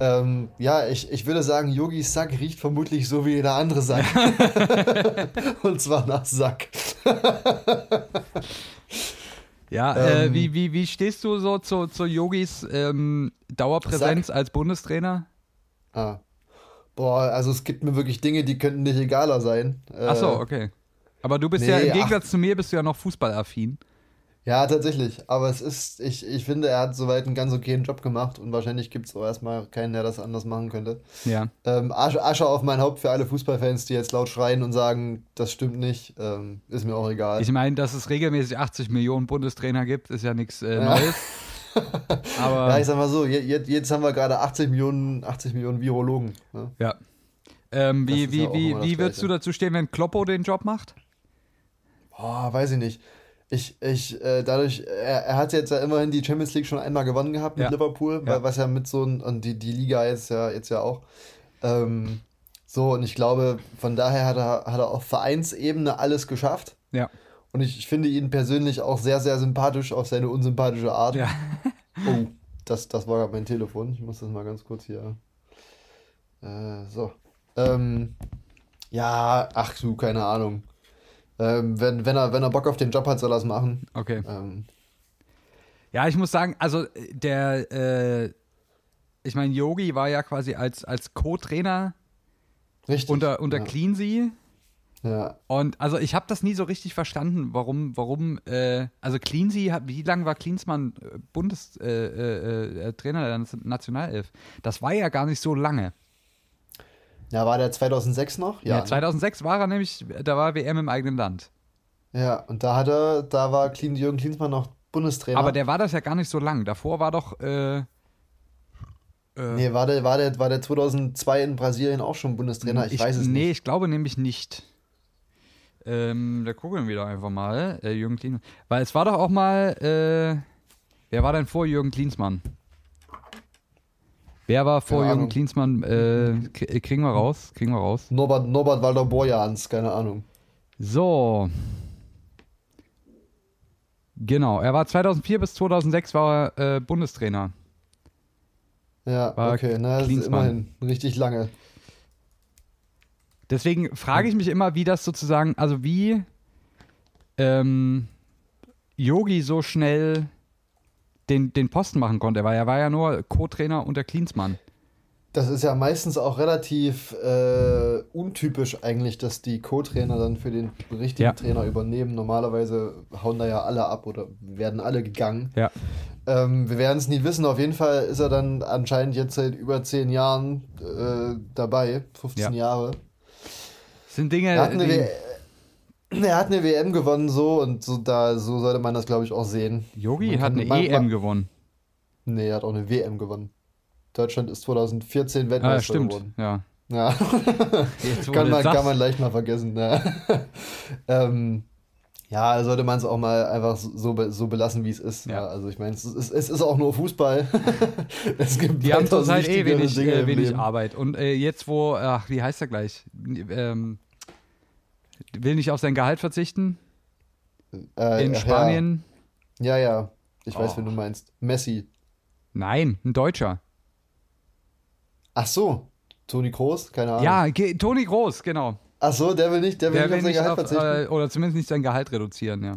Ähm, ja, ich, ich würde sagen, Yogis Sack riecht vermutlich so wie jeder andere Sack. Und zwar nach Sack. Ja, Ähm, äh, wie, wie, wie stehst du so zu, zu Yogis ähm, Dauerpräsenz als Bundestrainer? Ah. Boah, also es gibt mir wirklich Dinge, die könnten nicht egaler sein. Äh, Ach so, okay. Aber du bist nee, ja im ach. Gegensatz zu mir bist du ja noch fußballaffin. Ja, tatsächlich. Aber es ist, ich, ich finde, er hat soweit einen ganz okayen Job gemacht und wahrscheinlich gibt es auch erstmal keinen, der das anders machen könnte. Ja. Ähm, Asche, Asche auf mein Haupt für alle Fußballfans, die jetzt laut schreien und sagen, das stimmt nicht. Ähm, ist mir auch egal. Ich meine, dass es regelmäßig 80 Millionen Bundestrainer gibt, ist ja nichts äh, Ja. Neues. Aber ja, ich sag mal so, je- jetzt, jetzt haben wir gerade 80 Millionen, 80 Millionen Virologen. Ne? ja. Ähm, wie wie, ja wie, wie würdest du dazu stehen, wenn Kloppo den Job macht? Boah, weiß ich nicht. Ich, ich, äh, dadurch, er, er hat jetzt ja immerhin die Champions League schon einmal gewonnen gehabt mit Ja. Liverpool, Ja. was ja mit so ein, und die, die Liga jetzt ja, jetzt ja auch. Ähm, so, und ich glaube, von daher hat er, hat er auf Vereinsebene alles geschafft. Ja. Und ich, ich finde ihn persönlich auch sehr, sehr sympathisch auf seine unsympathische Art. Ja. Oh, das, das war gerade mein Telefon. Ich muss das mal ganz kurz hier. Äh, so. Ähm, ja, ach du, keine Ahnung. Ähm, wenn, wenn, er, wenn er Bock auf den Job hat, soll er es machen. Okay. Ähm, Ja, ich muss sagen, also äh, der, äh, ich meine, Yogi war ja quasi als, als Co-Trainer richtig. unter, unter ja. Cleansey. Ja. Und also ich habe das nie so richtig verstanden, warum, warum, äh, also Cleansey, hat- wie lange war Klinsmann äh, Bundestrainer äh, äh, Trainer der Nationalelf? Das war ja gar nicht so lange. Ja, war der 2006 noch? Ja, Ja. ne? 2006 war er nämlich, da war WM im eigenen Land. ja, und da hat er, da war Jürgen Klinsmann noch Bundestrainer. Aber der war das ja gar nicht so lang. Davor war doch. Äh, nee, war der, war, der, war der 2002 in Brasilien auch schon Bundestrainer? Ich, weiß es nee, nicht. ich glaube nämlich nicht. Ähm, da gucken wir doch einfach mal. Äh, Jürgen Klinsmann. Weil es war doch auch mal. Äh, wer war denn vor Jürgen Klinsmann? Wer war vor Jürgen. Klinsmann? Äh, k- kriegen wir raus. Kriegen wir raus. Norbert, Norbert Walter Borjans, keine Ahnung. So. Genau, er war 2004 bis 2006 war er äh, Bundestrainer. Ja, War okay, na, das ist immerhin richtig lange. Deswegen frage ich mich immer, wie das sozusagen, also wie ähm, Yogi so schnell den, den Posten machen konnte. Weil er war ja nur Co-Trainer unter Klinsmann. Das ist ja meistens auch relativ äh, untypisch eigentlich, dass die Co-Trainer dann für den richtigen Ja. Trainer übernehmen. Normalerweise hauen da ja alle ab oder werden alle gegangen. Ja. Ähm, wir werden es nie wissen. Auf jeden Fall ist er dann anscheinend jetzt seit über zehn Jahren äh, dabei. 15 Ja. Jahre. Das sind Dinge, die, er hat eine WM gewonnen so und so, da, so sollte man das, glaube ich, auch sehen. Yogi hat eine man- EM man- gewonnen. Nee, er hat auch eine WM gewonnen. Deutschland ist 2014 Ah, Weltmeister stimmt. geworden. Ja. Ja. Kann, man, kann man leicht mal vergessen. Ne? ähm, ja, sollte man es auch mal einfach so, so belassen, wie es ist. Ja. Ja. also ich meine, es ist, es ist auch nur Fußball. es gibt Die haben zurzeit eh wenig, äh, wenig. Arbeit. Und äh, jetzt, wo, ach, wie heißt er gleich? Ähm, will nicht auf sein Gehalt verzichten Äh, in ja. Spanien. Ja, ja. Ich weiß, Oh. wen du meinst. Messi. Nein, ein Deutscher. Ach so. Toni Kroos? Keine Ahnung. Ja, ge- Toni Groß, genau. Ach so, der will nicht, der will Der nicht will auf sein Gehalt auf, verzichten. äh, oder zumindest nicht sein Gehalt reduzieren, ja.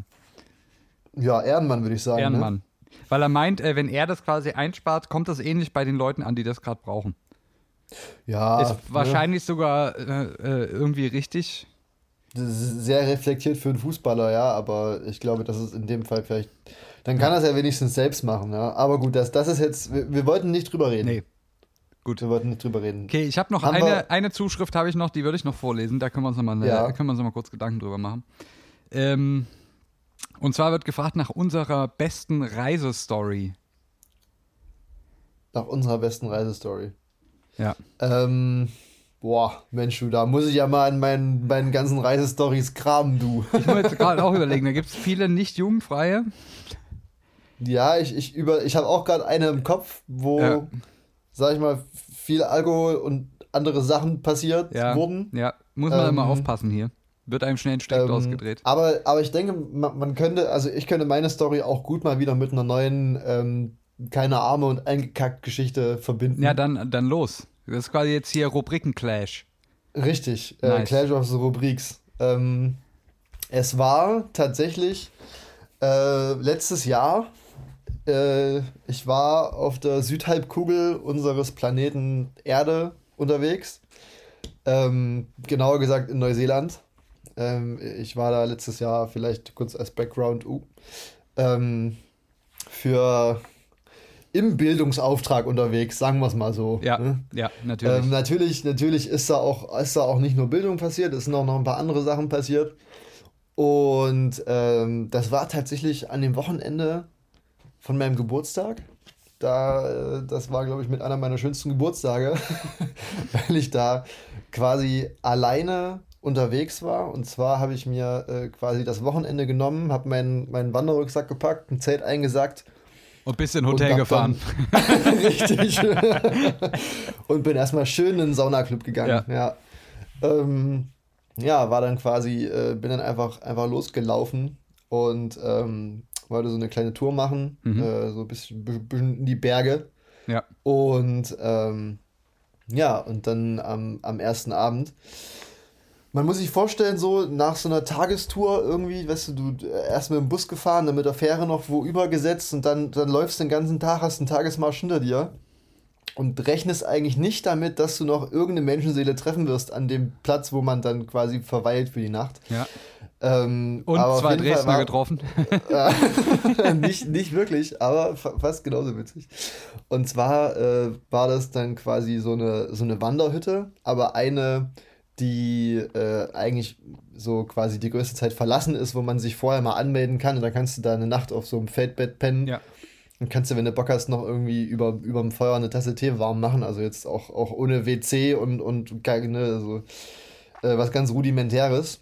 ja, Ehrenmann würde ich sagen. Ehrenmann. Weil er meint, äh, wenn er das quasi einspart, kommt das ähnlich bei den Leuten an, die das gerade brauchen. Ne? Ja. Ist ne? wahrscheinlich sogar äh, äh, irgendwie richtig. Das ist sehr reflektiert für einen Fußballer, ja, aber ich glaube, das ist in dem Fall vielleicht. Dann kann er es ja wenigstens selbst machen, ja. Aber gut, das, das ist jetzt. Wir, wir wollten nicht drüber reden. Nee. Gut. Wir wollten nicht drüber reden. Okay, ich habe noch Haben eine, eine Zuschrift, habe ich noch, die würde ich noch vorlesen. Da können wir uns noch mal, eine, Ja. können wir uns noch mal kurz Gedanken drüber machen. Ähm, und zwar wird gefragt nach unserer besten Reisestory. Nach unserer besten Reisestory. Ja. Ähm, boah, Mensch, du, da muss ich ja mal an meinen, meinen ganzen Reisestories kramen, du. Ich muss jetzt gerade auch überlegen, da gibt es viele nicht jugendfreie. Ja, ich, ich, über, ich habe auch gerade eine im Kopf, wo, Ja. sag ich mal, viel Alkohol und andere Sachen passiert Ja, wurden. ja, muss man Ähm, immer aufpassen hier. Wird einem schnell ein Steck Ähm, ausgedreht. Aber, aber ich denke, man, man könnte, also ich könnte meine Story auch gut mal wieder mit einer neuen, ähm, keine Arme und eingekackt Geschichte verbinden. Ja, dann, dann los. Das ist quasi jetzt hier Rubriken-Clash. Richtig, äh, Nice. Clash of the Rubriks. Ähm, es war tatsächlich äh, letztes Jahr, äh, ich war auf der Südhalbkugel unseres Planeten Erde unterwegs. Ähm, genauer gesagt in Neuseeland. Ähm, ich war da letztes Jahr, vielleicht kurz als Background, uh, ähm, für im Bildungsauftrag unterwegs, sagen wir es mal so. Ja, ne? ja, natürlich. Ähm, natürlich, natürlich ist da auch, ist da auch nicht nur Bildung passiert, es sind auch noch ein paar andere Sachen passiert. Und ähm, das war tatsächlich an dem Wochenende von meinem Geburtstag. Da, äh, das war, glaube ich, mit einer meiner schönsten Geburtstage, weil ich da quasi alleine unterwegs war. Und zwar habe ich mir äh, quasi das Wochenende genommen, habe meinen, meinen Wanderrucksack gepackt, ein Zelt eingesackt Und bist in Hotel gefahren. Dann, richtig. und bin erstmal schön in den Saunaclub gegangen. Ja. Ähm, ja, war dann quasi, äh, bin dann einfach, einfach losgelaufen und ähm, wollte so eine kleine Tour machen, Mhm. äh, so ein bisschen, bisschen in die Berge. Ja. Und ähm, ja, und dann am, am ersten Abend. Man muss sich vorstellen, so nach so einer Tagestour irgendwie, weißt du, du äh, erst mit dem Bus gefahren, dann mit der Fähre noch wo übergesetzt und dann, dann läufst du den ganzen Tag, hast einen Tagesmarsch hinter dir und rechnest eigentlich nicht damit, dass du noch irgendeine Menschenseele treffen wirst an dem Platz, wo man dann quasi verweilt für die Nacht. Ja. Ähm, Und zwei Dresdner war- getroffen. äh, nicht, nicht wirklich, aber fa fast genauso witzig. Und zwar äh, war das dann quasi so eine, so eine Wanderhütte, aber eine die äh, eigentlich so quasi die größte Zeit verlassen ist, wo man sich vorher mal anmelden kann und dann kannst du da eine Nacht auf so einem Feldbett pennen. Ja. Und kannst du, wenn du Bock hast, noch irgendwie über, über dem Feuer eine Tasse Tee warm machen. Also jetzt auch, auch ohne WC und, und keine, also, äh, was ganz Rudimentäres.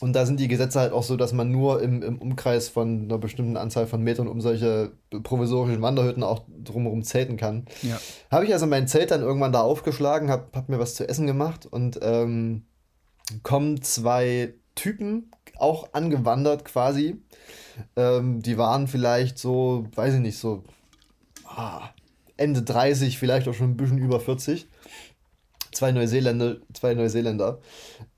Und da sind die Gesetze halt auch so, dass man nur im, im Umkreis von einer bestimmten Anzahl von Metern um solche provisorischen Wanderhütten auch drumherum zelten kann. Ja. Habe ich also mein Zelt dann irgendwann da aufgeschlagen, habe hab mir was zu essen gemacht und ähm, kommen zwei Typen auch angewandert quasi. Ähm, die waren vielleicht so, weiß ich nicht, so ah, Ende 30, vielleicht auch schon ein bisschen über 40 zwei Neuseeländer, zwei Neuseeländer.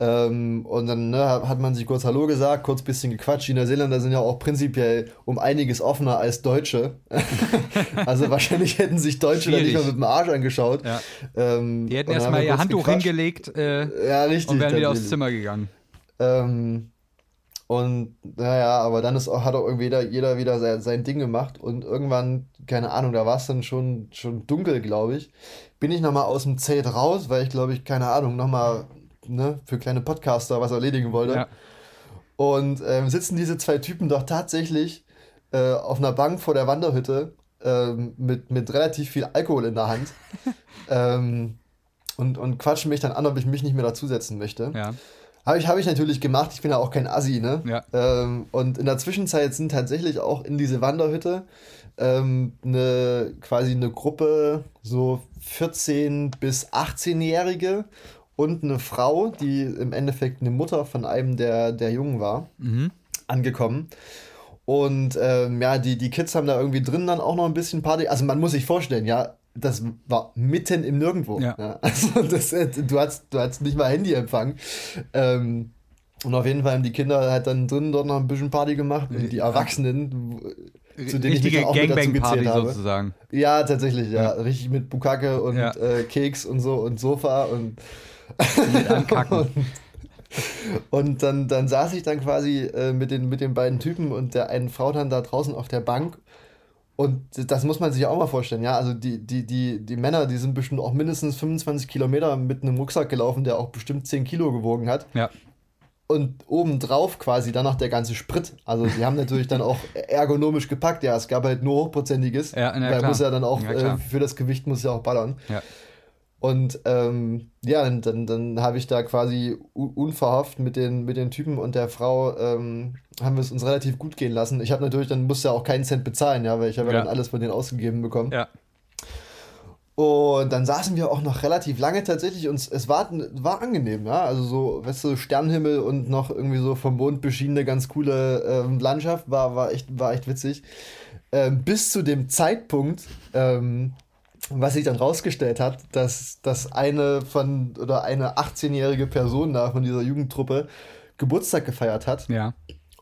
Ähm, und dann ne, hat man sich kurz Hallo gesagt, kurz ein bisschen gequatscht. Die Neuseeländer sind ja auch prinzipiell um einiges offener als Deutsche. also wahrscheinlich hätten sich Deutsche dann nicht mal mit dem Arsch angeschaut. Ja. Ähm, Die hätten erstmal ihr Handtuch gequatscht. hingelegt äh, Ja, richtig. und wären wieder aufs. Zimmer gegangen. Ähm, und naja, aber dann ist auch, hat auch irgendwie jeder, jeder wieder sein, sein Ding gemacht und irgendwann, keine Ahnung, da war es dann schon, schon dunkel, glaube ich. Bin ich nochmal aus dem Zelt raus, weil ich glaube ich, keine Ahnung, nochmal ne, für kleine Podcaster was erledigen wollte. Ja. Und ähm, sitzen diese zwei Typen doch tatsächlich äh, auf einer Bank vor der Wanderhütte ähm, mit, mit relativ viel Alkohol in der Hand ähm, und, und quatschen mich dann an, ob ich mich nicht mehr dazusetzen möchte. Ja. Habe ich, hab ich natürlich gemacht. Ich bin ja auch kein Assi, ne? Ja. Ähm, und in der Zwischenzeit sind tatsächlich auch in diese Wanderhütte ähm, eine, quasi eine Gruppe so 14- bis 18-Jährige und eine Frau, die im Endeffekt eine Mutter von einem der, der Jungen war, Mhm. angekommen. Und ähm, ja, die, die Kids haben da irgendwie drin dann auch noch ein bisschen Party. Also man muss sich vorstellen, ja, das war mitten im Nirgendwo. Ja. Also das, du hast, du hast nicht mal Handyempfang. Ähm, und auf jeden Fall haben die Kinder halt dann drin dort noch ein bisschen Party gemacht und die Erwachsenen, zu denen ich mich Richtige auch mit dazu gezählt habe. sozusagen. Ja, tatsächlich, ja. Richtig mit Bukake und Ja. äh, Keks und so und Sofa und und, und dann, dann saß ich dann quasi äh, mit, den, mit den beiden Typen und der einen Frau dann da draußen auf der Bank. Und das muss man sich auch mal vorstellen, ja. Also die, die, die, die Männer, die sind bestimmt auch mindestens 25 Kilometer mit einem Rucksack gelaufen, der auch bestimmt 10 Kilo gewogen hat. Ja. Und obendrauf quasi dann noch der ganze Sprit. Also die haben natürlich dann auch ergonomisch gepackt. Ja, es gab halt nur hochprozentiges. Ja, na klar. muss ja dann auch, Ja, äh, für das Gewicht muss ja auch ballern. Ja. Und ähm, ja, dann, dann, dann habe ich da quasi unverhofft mit den, mit den Typen und der Frau, ähm, haben wir es uns relativ gut gehen lassen. Ich habe natürlich, dann musste ja auch keinen Cent bezahlen, ja, weil ich habe ja. Dann alles von denen ausgegeben bekommen. Ja. Und dann saßen wir auch noch relativ lange tatsächlich und es- es war, war angenehm, ja. Also so, weißt du, Sternenhimmel und noch irgendwie so vom Mond beschienene, ganz coole ähm, Landschaft, war, war, echt, war echt witzig. Ähm, bis zu dem Zeitpunkt, ähm, was sich dann rausgestellt hat, dass, dass eine von oder eine 18-jährige Person da von dieser Jugendtruppe Geburtstag gefeiert hat Ja.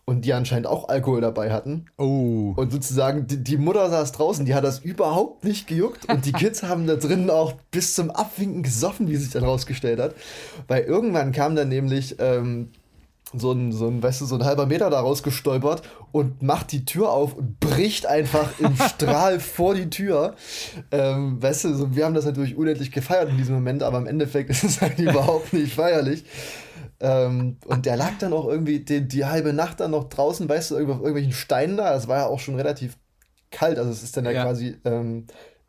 und die anscheinend auch Alkohol dabei hatten. Oh. Und sozusagen, die, die Mutter saß draußen, die hat das überhaupt nicht gejuckt. Und die Kids haben da drinnen auch bis zum Abwinken gesoffen, wie sich dann rausgestellt hat. Weil irgendwann kam dann nämlich ähm, so, ein, so ein, weißt du, so ein halber Meter da rausgestolpert und macht die Tür auf und bricht einfach im Strahl vor die Tür. Ähm, weißt du, so, wir haben das natürlich unendlich gefeiert in diesem Moment, aber im Endeffekt ist es halt überhaupt nicht feierlich. Ähm, und der lag dann auch irgendwie die, die halbe Nacht dann noch draußen, weißt du, auf irgendwelchen Steinen da. Es war ja auch schon relativ kalt. Also es ist dann ja, Ja. quasi ähm,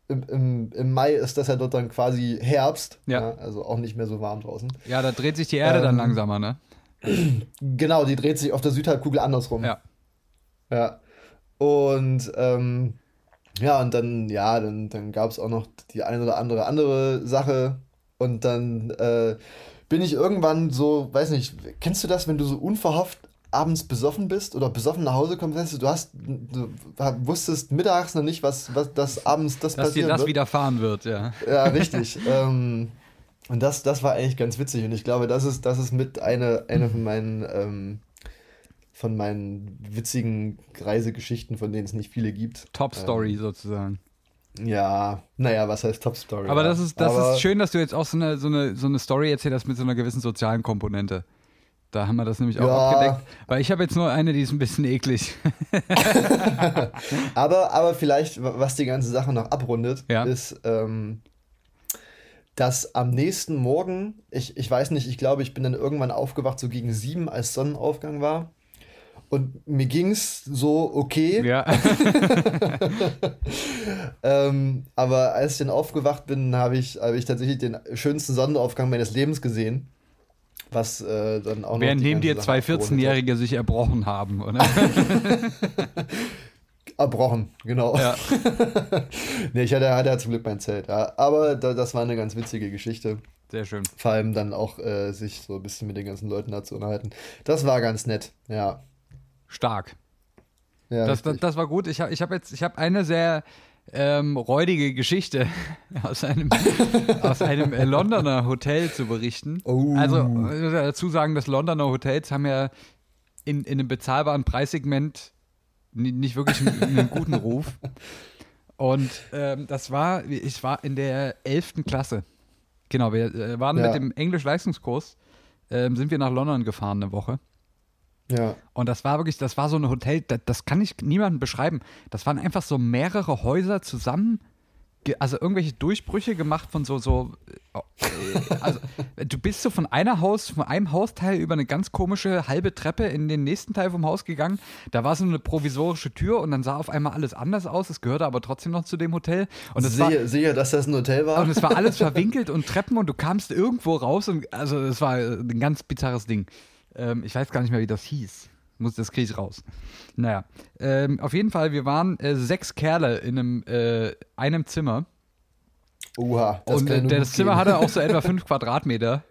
im, im, im Mai ist das ja dort dann quasi Herbst. Ja. Also auch nicht mehr so warm draußen. Ja, da dreht sich die Erde dann Ähm, langsamer, ne? Genau, die dreht sich auf der Südhalbkugel andersrum. Ja. Ja. Und ähm, ja, und dann, ja, dann, dann gab es auch noch die eine oder andere andere Sache. Und dann äh, bin ich irgendwann so, weiß nicht, kennst du das, wenn du so unverhofft abends besoffen bist oder besoffen nach Hause kommst, weißt du, du hast, du wusstest mittags noch nicht, was, was das abends das Dass dir passieren das wird. widerfahren wird, ja. Ja, richtig. ähm, und das, das war eigentlich ganz witzig. Und ich glaube, das ist, das ist mit eine, eine von meinen, ähm, von meinen witzigen Reisegeschichten, von denen es nicht viele gibt. Top Story sozusagen. Ja, naja, was heißt Top Story? Aber ja. das ist, das Aber, ist schön, dass du jetzt auch so eine, so, eine, so eine Story erzählt hast mit so einer gewissen sozialen Komponente. Da haben wir das nämlich auch Ja. abgedeckt. Weil ich habe jetzt nur eine, die ist ein bisschen eklig. Aber, aber vielleicht, wa- was die ganze Sache noch abrundet, Ja. ist, ähm, dass am nächsten Morgen, ich, ich weiß nicht, ich glaube, ich bin dann irgendwann aufgewacht, so gegen sieben, als Sonnenaufgang war. Und mir ging es so okay. Ja. Ähm, aber als ich dann aufgewacht bin, habe ich, hab ich tatsächlich den schönsten Sonnenaufgang meines Lebens gesehen. Was äh, dann auch noch. Während die neben ganze dir zwei abgerundet hat. 14-Jährige sich erbrochen haben, oder? Erbrochen, genau. Ja. nee, ich hatte, hatte ja zum Glück mein Zelt. Ja. Aber da, das war eine ganz witzige Geschichte. Sehr schön. Vor allem dann auch äh, sich so ein bisschen mit den ganzen Leuten da zu unterhalten. Das war ganz nett, ja. Stark. ja Das, das, das war gut. Ich habe ich hab jetzt, ich habe eine sehr ähm, räudige Geschichte aus einem, aus einem äh, Londoner Hotel zu berichten. Oh. Also äh, dazu sagen, dass Londoner Hotels haben ja in, in einem bezahlbaren Preissegment nicht wirklich einen, einen guten Ruf. Und ähm, das war, ich war in der 11. Klasse. Genau, wir äh, waren Ja. mit dem Englisch-Leistungskurs, ähm, sind wir nach London gefahren eine Woche. ja. Und das war wirklich, das war so ein Hotel, das, das kann ich niemandem beschreiben. Das waren einfach so mehrere Häuser zusammen, also irgendwelche Durchbrüche gemacht von so, so, äh, also du bist so von einer Haus, von einem Hausteil über eine ganz komische halbe Treppe in den nächsten Teil vom Haus gegangen. Da war so eine provisorische Tür und dann sah auf einmal alles anders aus. Es gehörte aber trotzdem noch zu dem Hotel. Und es war, Sehe, sehe, dass das ein Hotel war. und es war alles verwinkelt und Treppen und du kamst irgendwo raus und also es war äh, ein ganz bizarres Ding. Ähm, ich weiß gar nicht mehr, wie das hieß. Muss, das kriege ich raus. Naja, ähm, auf jeden Fall, wir waren äh, sechs Kerle in einem, äh, einem Zimmer. Oha, das und ja äh, das Zimmer gehen. hatte auch so etwa fünf Quadratmeter.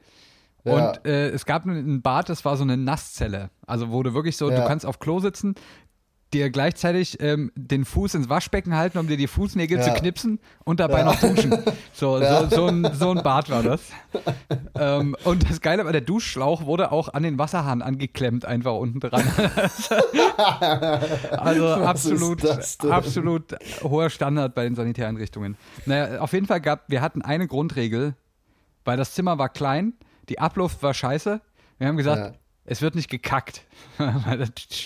Ja. Und äh, es gab ein Bad, das war so eine Nasszelle. Also wo du wirklich so, du Ja. kannst auf Klo sitzen, dir gleichzeitig ähm, den Fuß ins Waschbecken halten, um dir die Fußnägel Ja. zu knipsen und dabei Ja. noch duschen. So, Ja. so, so, ein, so ein Bad war das. ähm, und das Geile war, der Duschschlauch wurde auch an den Wasserhahn angeklemmt, einfach unten dran. also Was absolut, absolut hoher Standard bei den Sanitäreinrichtungen. Naja, auf jeden Fall gab, wir hatten eine Grundregel, weil das Zimmer war klein, die Abluft war scheiße. Wir haben gesagt. Es wird nicht gekackt.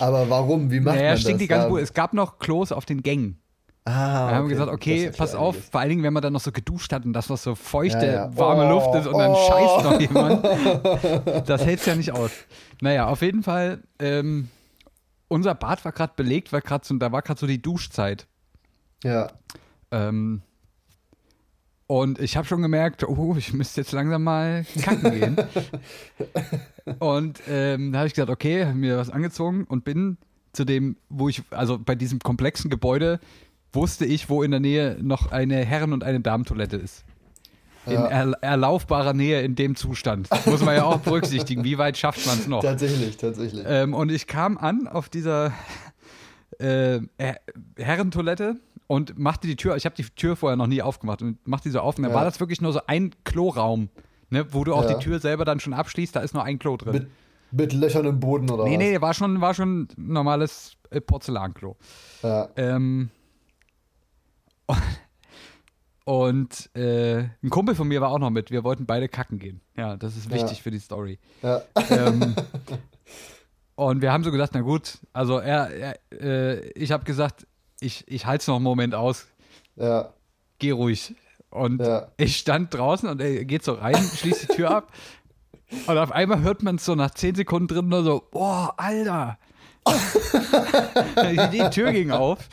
Aber warum? Wie macht naja, man stinkt das? die ganze. Bude. Es gab noch Klos auf den Gängen. Ah, Wir haben okay. gesagt, okay, pass auf, einiges. vor allen Dingen, wenn man dann noch so geduscht hat und das noch so feuchte, Ja, ja. warme Oh, Luft ist und dann oh. scheißt noch jemand. Das hält's ja nicht aus. Naja, auf jeden Fall, ähm, unser Bad war gerade belegt, weil gerade so, da war gerade so die Duschzeit. Ja. Ähm, und ich habe schon gemerkt, oh, ich müsste jetzt langsam mal kacken gehen. und ähm, da habe ich gesagt, okay, mir was angezogen und bin zu dem, wo ich, also bei diesem komplexen Gebäude, wusste ich, wo in der Nähe noch eine Herren- und eine Damentoilette ist. In Ja. er, erlaufbarer Nähe in dem Zustand. Muss man ja auch berücksichtigen. Wie weit schafft man es noch? Tatsächlich, tatsächlich. Ähm, und ich kam an auf dieser äh, Her- Herrentoilette und machte die Tür, ich habe die Tür vorher noch nie aufgemacht und machte die so auf und dann Ja. war das wirklich nur so ein Kloraum, ne, wo du auch Ja. die Tür selber dann schon abschließt, da ist nur ein Klo drin. mit, mit Löchern im Boden oder nee, was? nee, war schon, war schon ein normales äh, Porzellanklo. Ja. Ähm, und äh, ein Kumpel von mir war auch noch mit. Wir wollten beide kacken gehen. Ja, das ist wichtig Ja. für die Story. Ja. ähm, und wir haben so gedacht, na gut, also er, er äh, ich habe gesagt, ich, ich halte es noch einen Moment aus, Ja. geh ruhig. Und Ja. ich stand draußen und er geht so rein, schließt die Tür ab. Und auf einmal hört man es so nach 10 Sekunden drin nur so, boah, Alter. die Tür ging auf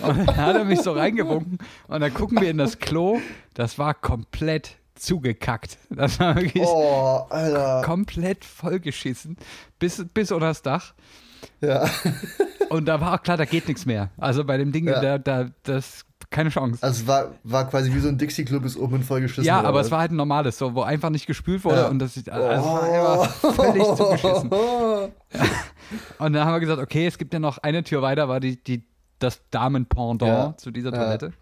und dann hat er mich so reingewunken und dann gucken wir in das Klo, das war komplett zugekackt. Das war wirklich Oh, Alter. komplett vollgeschissen bis, bis unter das Dach. Ja. Und da war auch klar, da geht nichts mehr. Also bei dem Ding, Ja. da, da, das keine Chance. Also es war, war quasi wie so ein Dixie-Club ist oben vollgeschissen. ja, aber was? es war halt ein normales, so, wo einfach nicht gespült wurde Ja. und das also es war völlig zugeschissen. Oh. Und dann haben wir gesagt, okay, es gibt ja noch eine Tür weiter, war die, die, das Damenpendant Ja. zu dieser Ja. Toilette.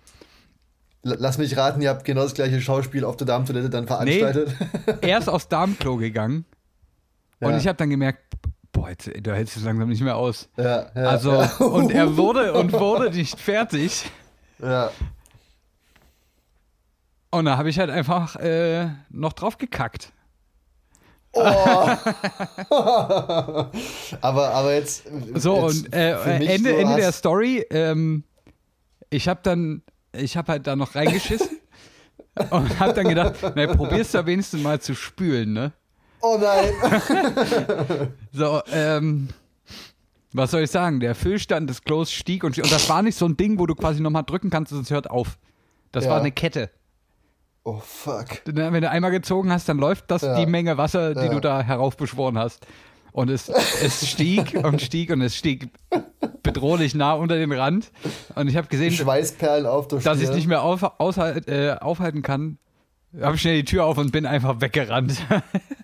Lass mich raten, ihr habt genau das gleiche Schauspiel auf der Damentoilette dann veranstaltet. Er ist aufs Damenklo gegangen und Ja. ich habe dann gemerkt, boah, jetzt, du hältst es langsam nicht mehr aus. Ja, ja, Also, ja. und er wurde und wurde nicht fertig. Ja. Und da habe ich halt einfach äh, noch drauf gekackt. aber, aber jetzt. So, jetzt und äh, Ende, Ende der Story, ähm, ich habe dann, ich habe halt da noch reingeschissen. Und hab dann gedacht, na, probierst du wenigstens mal zu spülen, ne? Oh nein. So, ähm, was soll ich sagen? Der Füllstand des Klos stieg und, stieg. und das war nicht so ein Ding, wo du quasi nochmal drücken kannst und es hört auf. Das Ja. war eine Kette. Oh fuck. Wenn du einmal gezogen hast, dann läuft das Ja. die Menge Wasser, die Ja. du da heraufbeschworen hast. Und es, es stieg und stieg und es stieg bedrohlich nah unter den Rand. Und ich habe gesehen, Schweißperlen auf der dass ich es nicht mehr auf, aushalt, äh, aufhalten kann. Habe schnell die Tür auf und bin einfach weggerannt.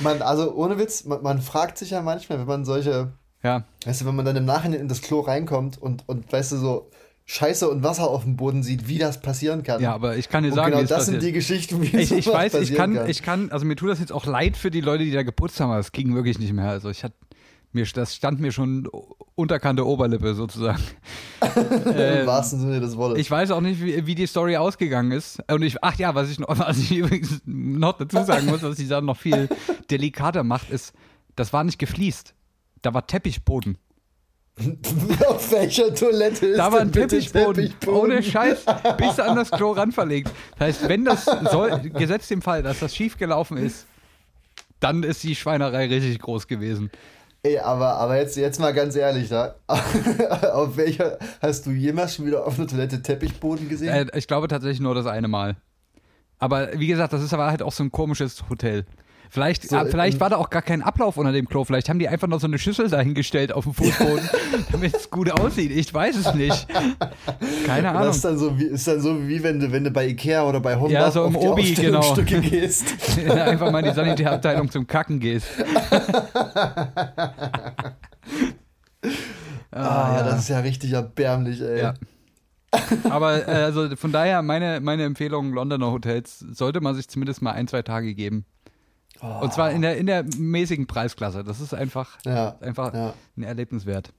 Man, also ohne Witz, man, man fragt sich ja manchmal, wenn man solche, ja, weißt du, wenn man dann im Nachhinein in das Klo reinkommt und, und weißt du, so Scheiße und Wasser auf dem Boden sieht, wie das passieren kann. ja, aber ich kann dir und sagen, genau das passiert. sind die Geschichten, wie ich, ich weiß, ich kann, kann. ich kann, also mir tut das jetzt auch leid für die Leute, die da geputzt haben, aber es ging wirklich nicht mehr. Also ich hatte mir, das stand mir schon unterkante Oberlippe sozusagen. Im wahrsten Sinne des Wortes. Ich weiß auch nicht, wie, wie die Story ausgegangen ist. Und ich, ach ja, was ich, noch, was ich übrigens noch dazu sagen muss, was die Sache noch viel delikater macht, ist, das war nicht gefliest. Da war Teppichboden. Auf welcher Toilette ist Da war ein Teppichboden. Teppichboden? Ohne Scheiß. Bis an das Klo ran verlegt. Das heißt, wenn das soll, gesetzt im Fall, dass das schief gelaufen ist, dann ist die Schweinerei richtig groß gewesen. Ey, aber, aber jetzt, jetzt mal ganz ehrlich, da. auf welcher hast du jemals schon wieder auf einer Toilette Teppichboden gesehen? Äh, ich glaube tatsächlich nur das eine Mal. Aber wie gesagt, das ist aber halt auch so ein komisches Hotel. Vielleicht, So, äh, vielleicht ähm, war da auch gar kein Ablauf unter dem Klo. Vielleicht haben die einfach noch so eine Schüssel dahingestellt auf dem Fußboden, damit es gut aussieht. Ich weiß es nicht. Keine das Ahnung. ist dann so wie, ist dann so wie wenn du, wenn du bei Ikea oder bei Honda Ja, so im Obi, genau. Gehst. einfach mal in die Sanitärabteilung zum Kacken gehst. Ah, ja, das ist ja richtig erbärmlich, ey. Ja. Aber äh, also von daher, meine, meine Empfehlung, Londoner Hotels, sollte man sich zumindest mal ein, zwei Tage geben. Und zwar in der, in der mäßigen Preisklasse. Das ist einfach, Ja, einfach ja. ein Erlebnis wert.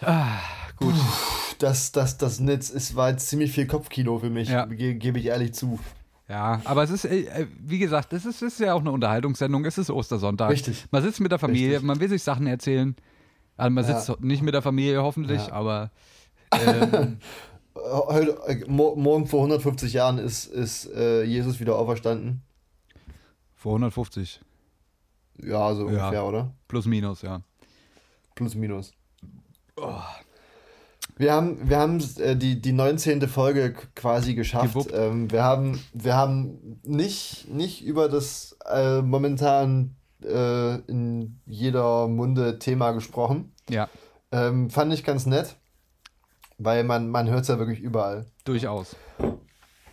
Ah, gut. Das, das, das Netz ist, war jetzt ziemlich viel Kopfkino für mich, Ja. ge gebe ich ehrlich zu. Ja, aber es ist, äh, äh, wie gesagt, es ist, es ist ja auch eine Unterhaltungssendung. Es ist Ostersonntag. Richtig. Man sitzt mit der Familie, Richtig. man will sich Sachen erzählen. Also man Ja. sitzt nicht mit der Familie hoffentlich, Ja. aber ähm, Heute, äh, mo morgen vor 150 Jahren ist, ist äh, Jesus wieder auferstanden. Vor 150 Ja, so Ja. ungefähr, oder? plus minus, ja. Plus minus. Wir haben, wir haben äh, die, die 19. Folge quasi geschafft. Ähm, wir haben, wir haben nicht, nicht über das äh, momentan äh, in jeder Munde Thema gesprochen. Ja, Ähm, fand ich ganz nett, weil man, man hört es ja wirklich überall. durchaus.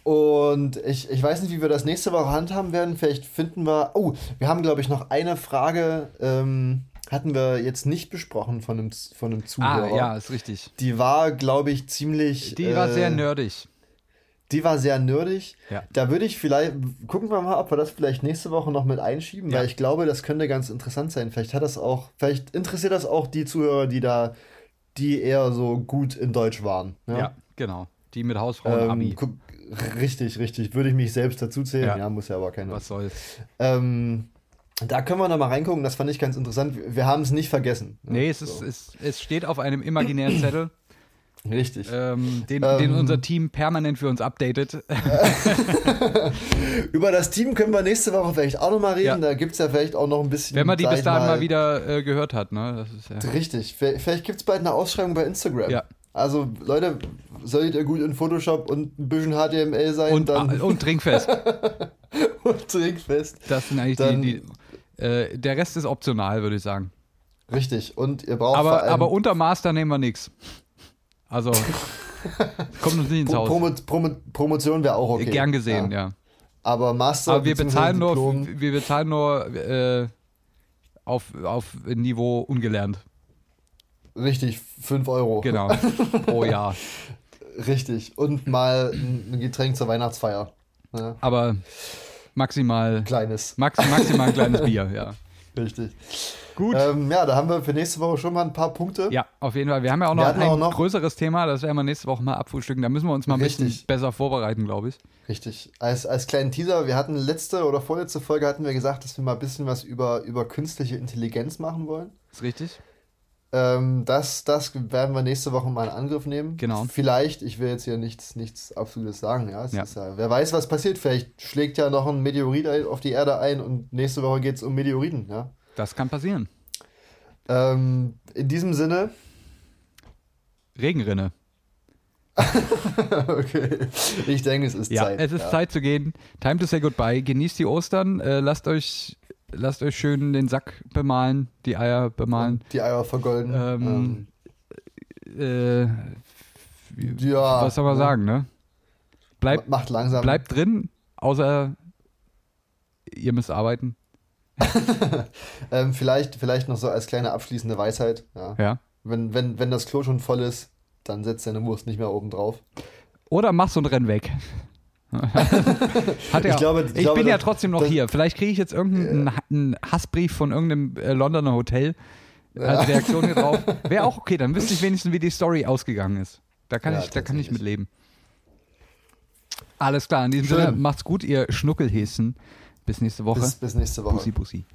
Und ich, ich weiß nicht, wie wir das nächste Woche handhaben werden. Vielleicht finden wir. Oh, wir haben, glaube ich, noch eine Frage. Ähm, hatten wir jetzt nicht besprochen von einem, von einem Zuhörer. Ah, ja, ist richtig. Die war, glaube ich, ziemlich. Die war äh, sehr nerdig. Die war sehr nerdig. Ja. Da würde ich vielleicht. Gucken wir mal, ob wir das vielleicht nächste Woche noch mit einschieben, Ja. weil ich glaube, das könnte ganz interessant sein. Vielleicht hat das auch. Vielleicht interessiert das auch die Zuhörer, die da. Die eher so gut in Deutsch waren. Ja, genau. Die mit Hausfrau und Abi. Ähm, guck, richtig, richtig. Würde ich mich selbst dazu zählen. Ja. Ja, muss ja aber keiner. Was soll's. Ähm, da können wir noch mal reingucken. Das fand ich ganz interessant. Wir, haben es nicht vergessen. Nee, es, ist, So. es, es steht auf einem imaginären Zettel, Richtig. ähm, den, Ähm. den unser Team permanent für uns updatet. Über das Team können wir nächste Woche vielleicht auch noch mal reden. Ja. Da gibt es ja vielleicht auch noch ein bisschen. Wenn man die bis dahin mal, wieder äh, gehört hat, ne? Ja. Richtig. Vielleicht gibt es bald eine Ausschreibung bei Instagram. Ja. Also, Leute, solltet ihr gut in Photoshop und ein bisschen HTML sein, Und, dann ah, und Trinkfest. und trinkfest. Das sind eigentlich Dann- die. die äh, der Rest ist optional, würde ich sagen. Richtig. Und ihr braucht vor Aber, allem aber unter Master nehmen wir nichts. Also, kommt uns nicht ins Haus. Promo Promo Promotion wäre auch okay. Gern gesehen, ja. Aber Master Aber wir bezahlen nur, Diplom- wir bezahlen nur äh, auf, auf Niveau ungelernt. Richtig, 5 Euro. Genau. Pro Jahr. Richtig. Und mal ein Getränk zur Weihnachtsfeier. Ja, Aber maximal, kleines. max, maximal ein kleines Bier, ja. Richtig. Gut. Ähm, ja, da haben wir für nächste Woche schon mal ein paar Punkte. Ja, auf jeden Fall. Wir haben ja auch noch ein auch noch- größeres Thema, das werden wir nächste Woche mal abfrühstücken. Da müssen wir uns mal ein bisschen besser vorbereiten, glaube ich. Richtig. Als, als kleinen Teaser, wir hatten letzte oder vorletzte Folge hatten wir gesagt, dass wir mal ein bisschen was über, über künstliche Intelligenz machen wollen. Ist richtig? Ähm, das, das werden wir nächste Woche mal in Angriff nehmen. Genau. Vielleicht, ich will jetzt hier nichts, nichts Absolutes sagen. Ja, Ja. Ja, wer weiß, was passiert. Vielleicht schlägt ja noch ein Meteorit auf die Erde ein und nächste Woche geht es um Meteoriten. Ja? Das kann passieren. Ähm, in diesem Sinne, Regenrinne. okay, ich denke, es ist Ja, Zeit. es ist ja. Zeit zu gehen. Time to say goodbye. Genießt die Ostern. Äh, lasst euch lasst euch schön den Sack bemalen, die Eier bemalen. Die Eier vergolden. Ähm, Äh, ja. was soll man ne? sagen, ne? Bleibt, Macht langsam. bleibt drin, außer ihr müsst arbeiten. Ähm, vielleicht, vielleicht noch so als kleine abschließende Weisheit. Ja. Ja. Wenn, wenn, wenn das Klo schon voll ist, dann setzt deine Wurst nicht mehr oben drauf. Oder mach's und renn weg. Hat er, Ich glaube- ich ich glaube, bin ja das- trotzdem noch das- hier. Vielleicht kriege ich jetzt irgendeinen einen Hassbrief von irgendeinem äh, Londoner Hotel als Reaktion hier drauf. Wäre auch okay, dann wüsste ich wenigstens, wie die Story ausgegangen ist. Da kann, Ja, ich, da kann ich mit leben. Alles klar, in diesem Schön. Sinne, macht's gut, ihr Schnuckelhäschen. Bis nächste Woche. Bis, bis nächste Woche. Bussi, Bussi.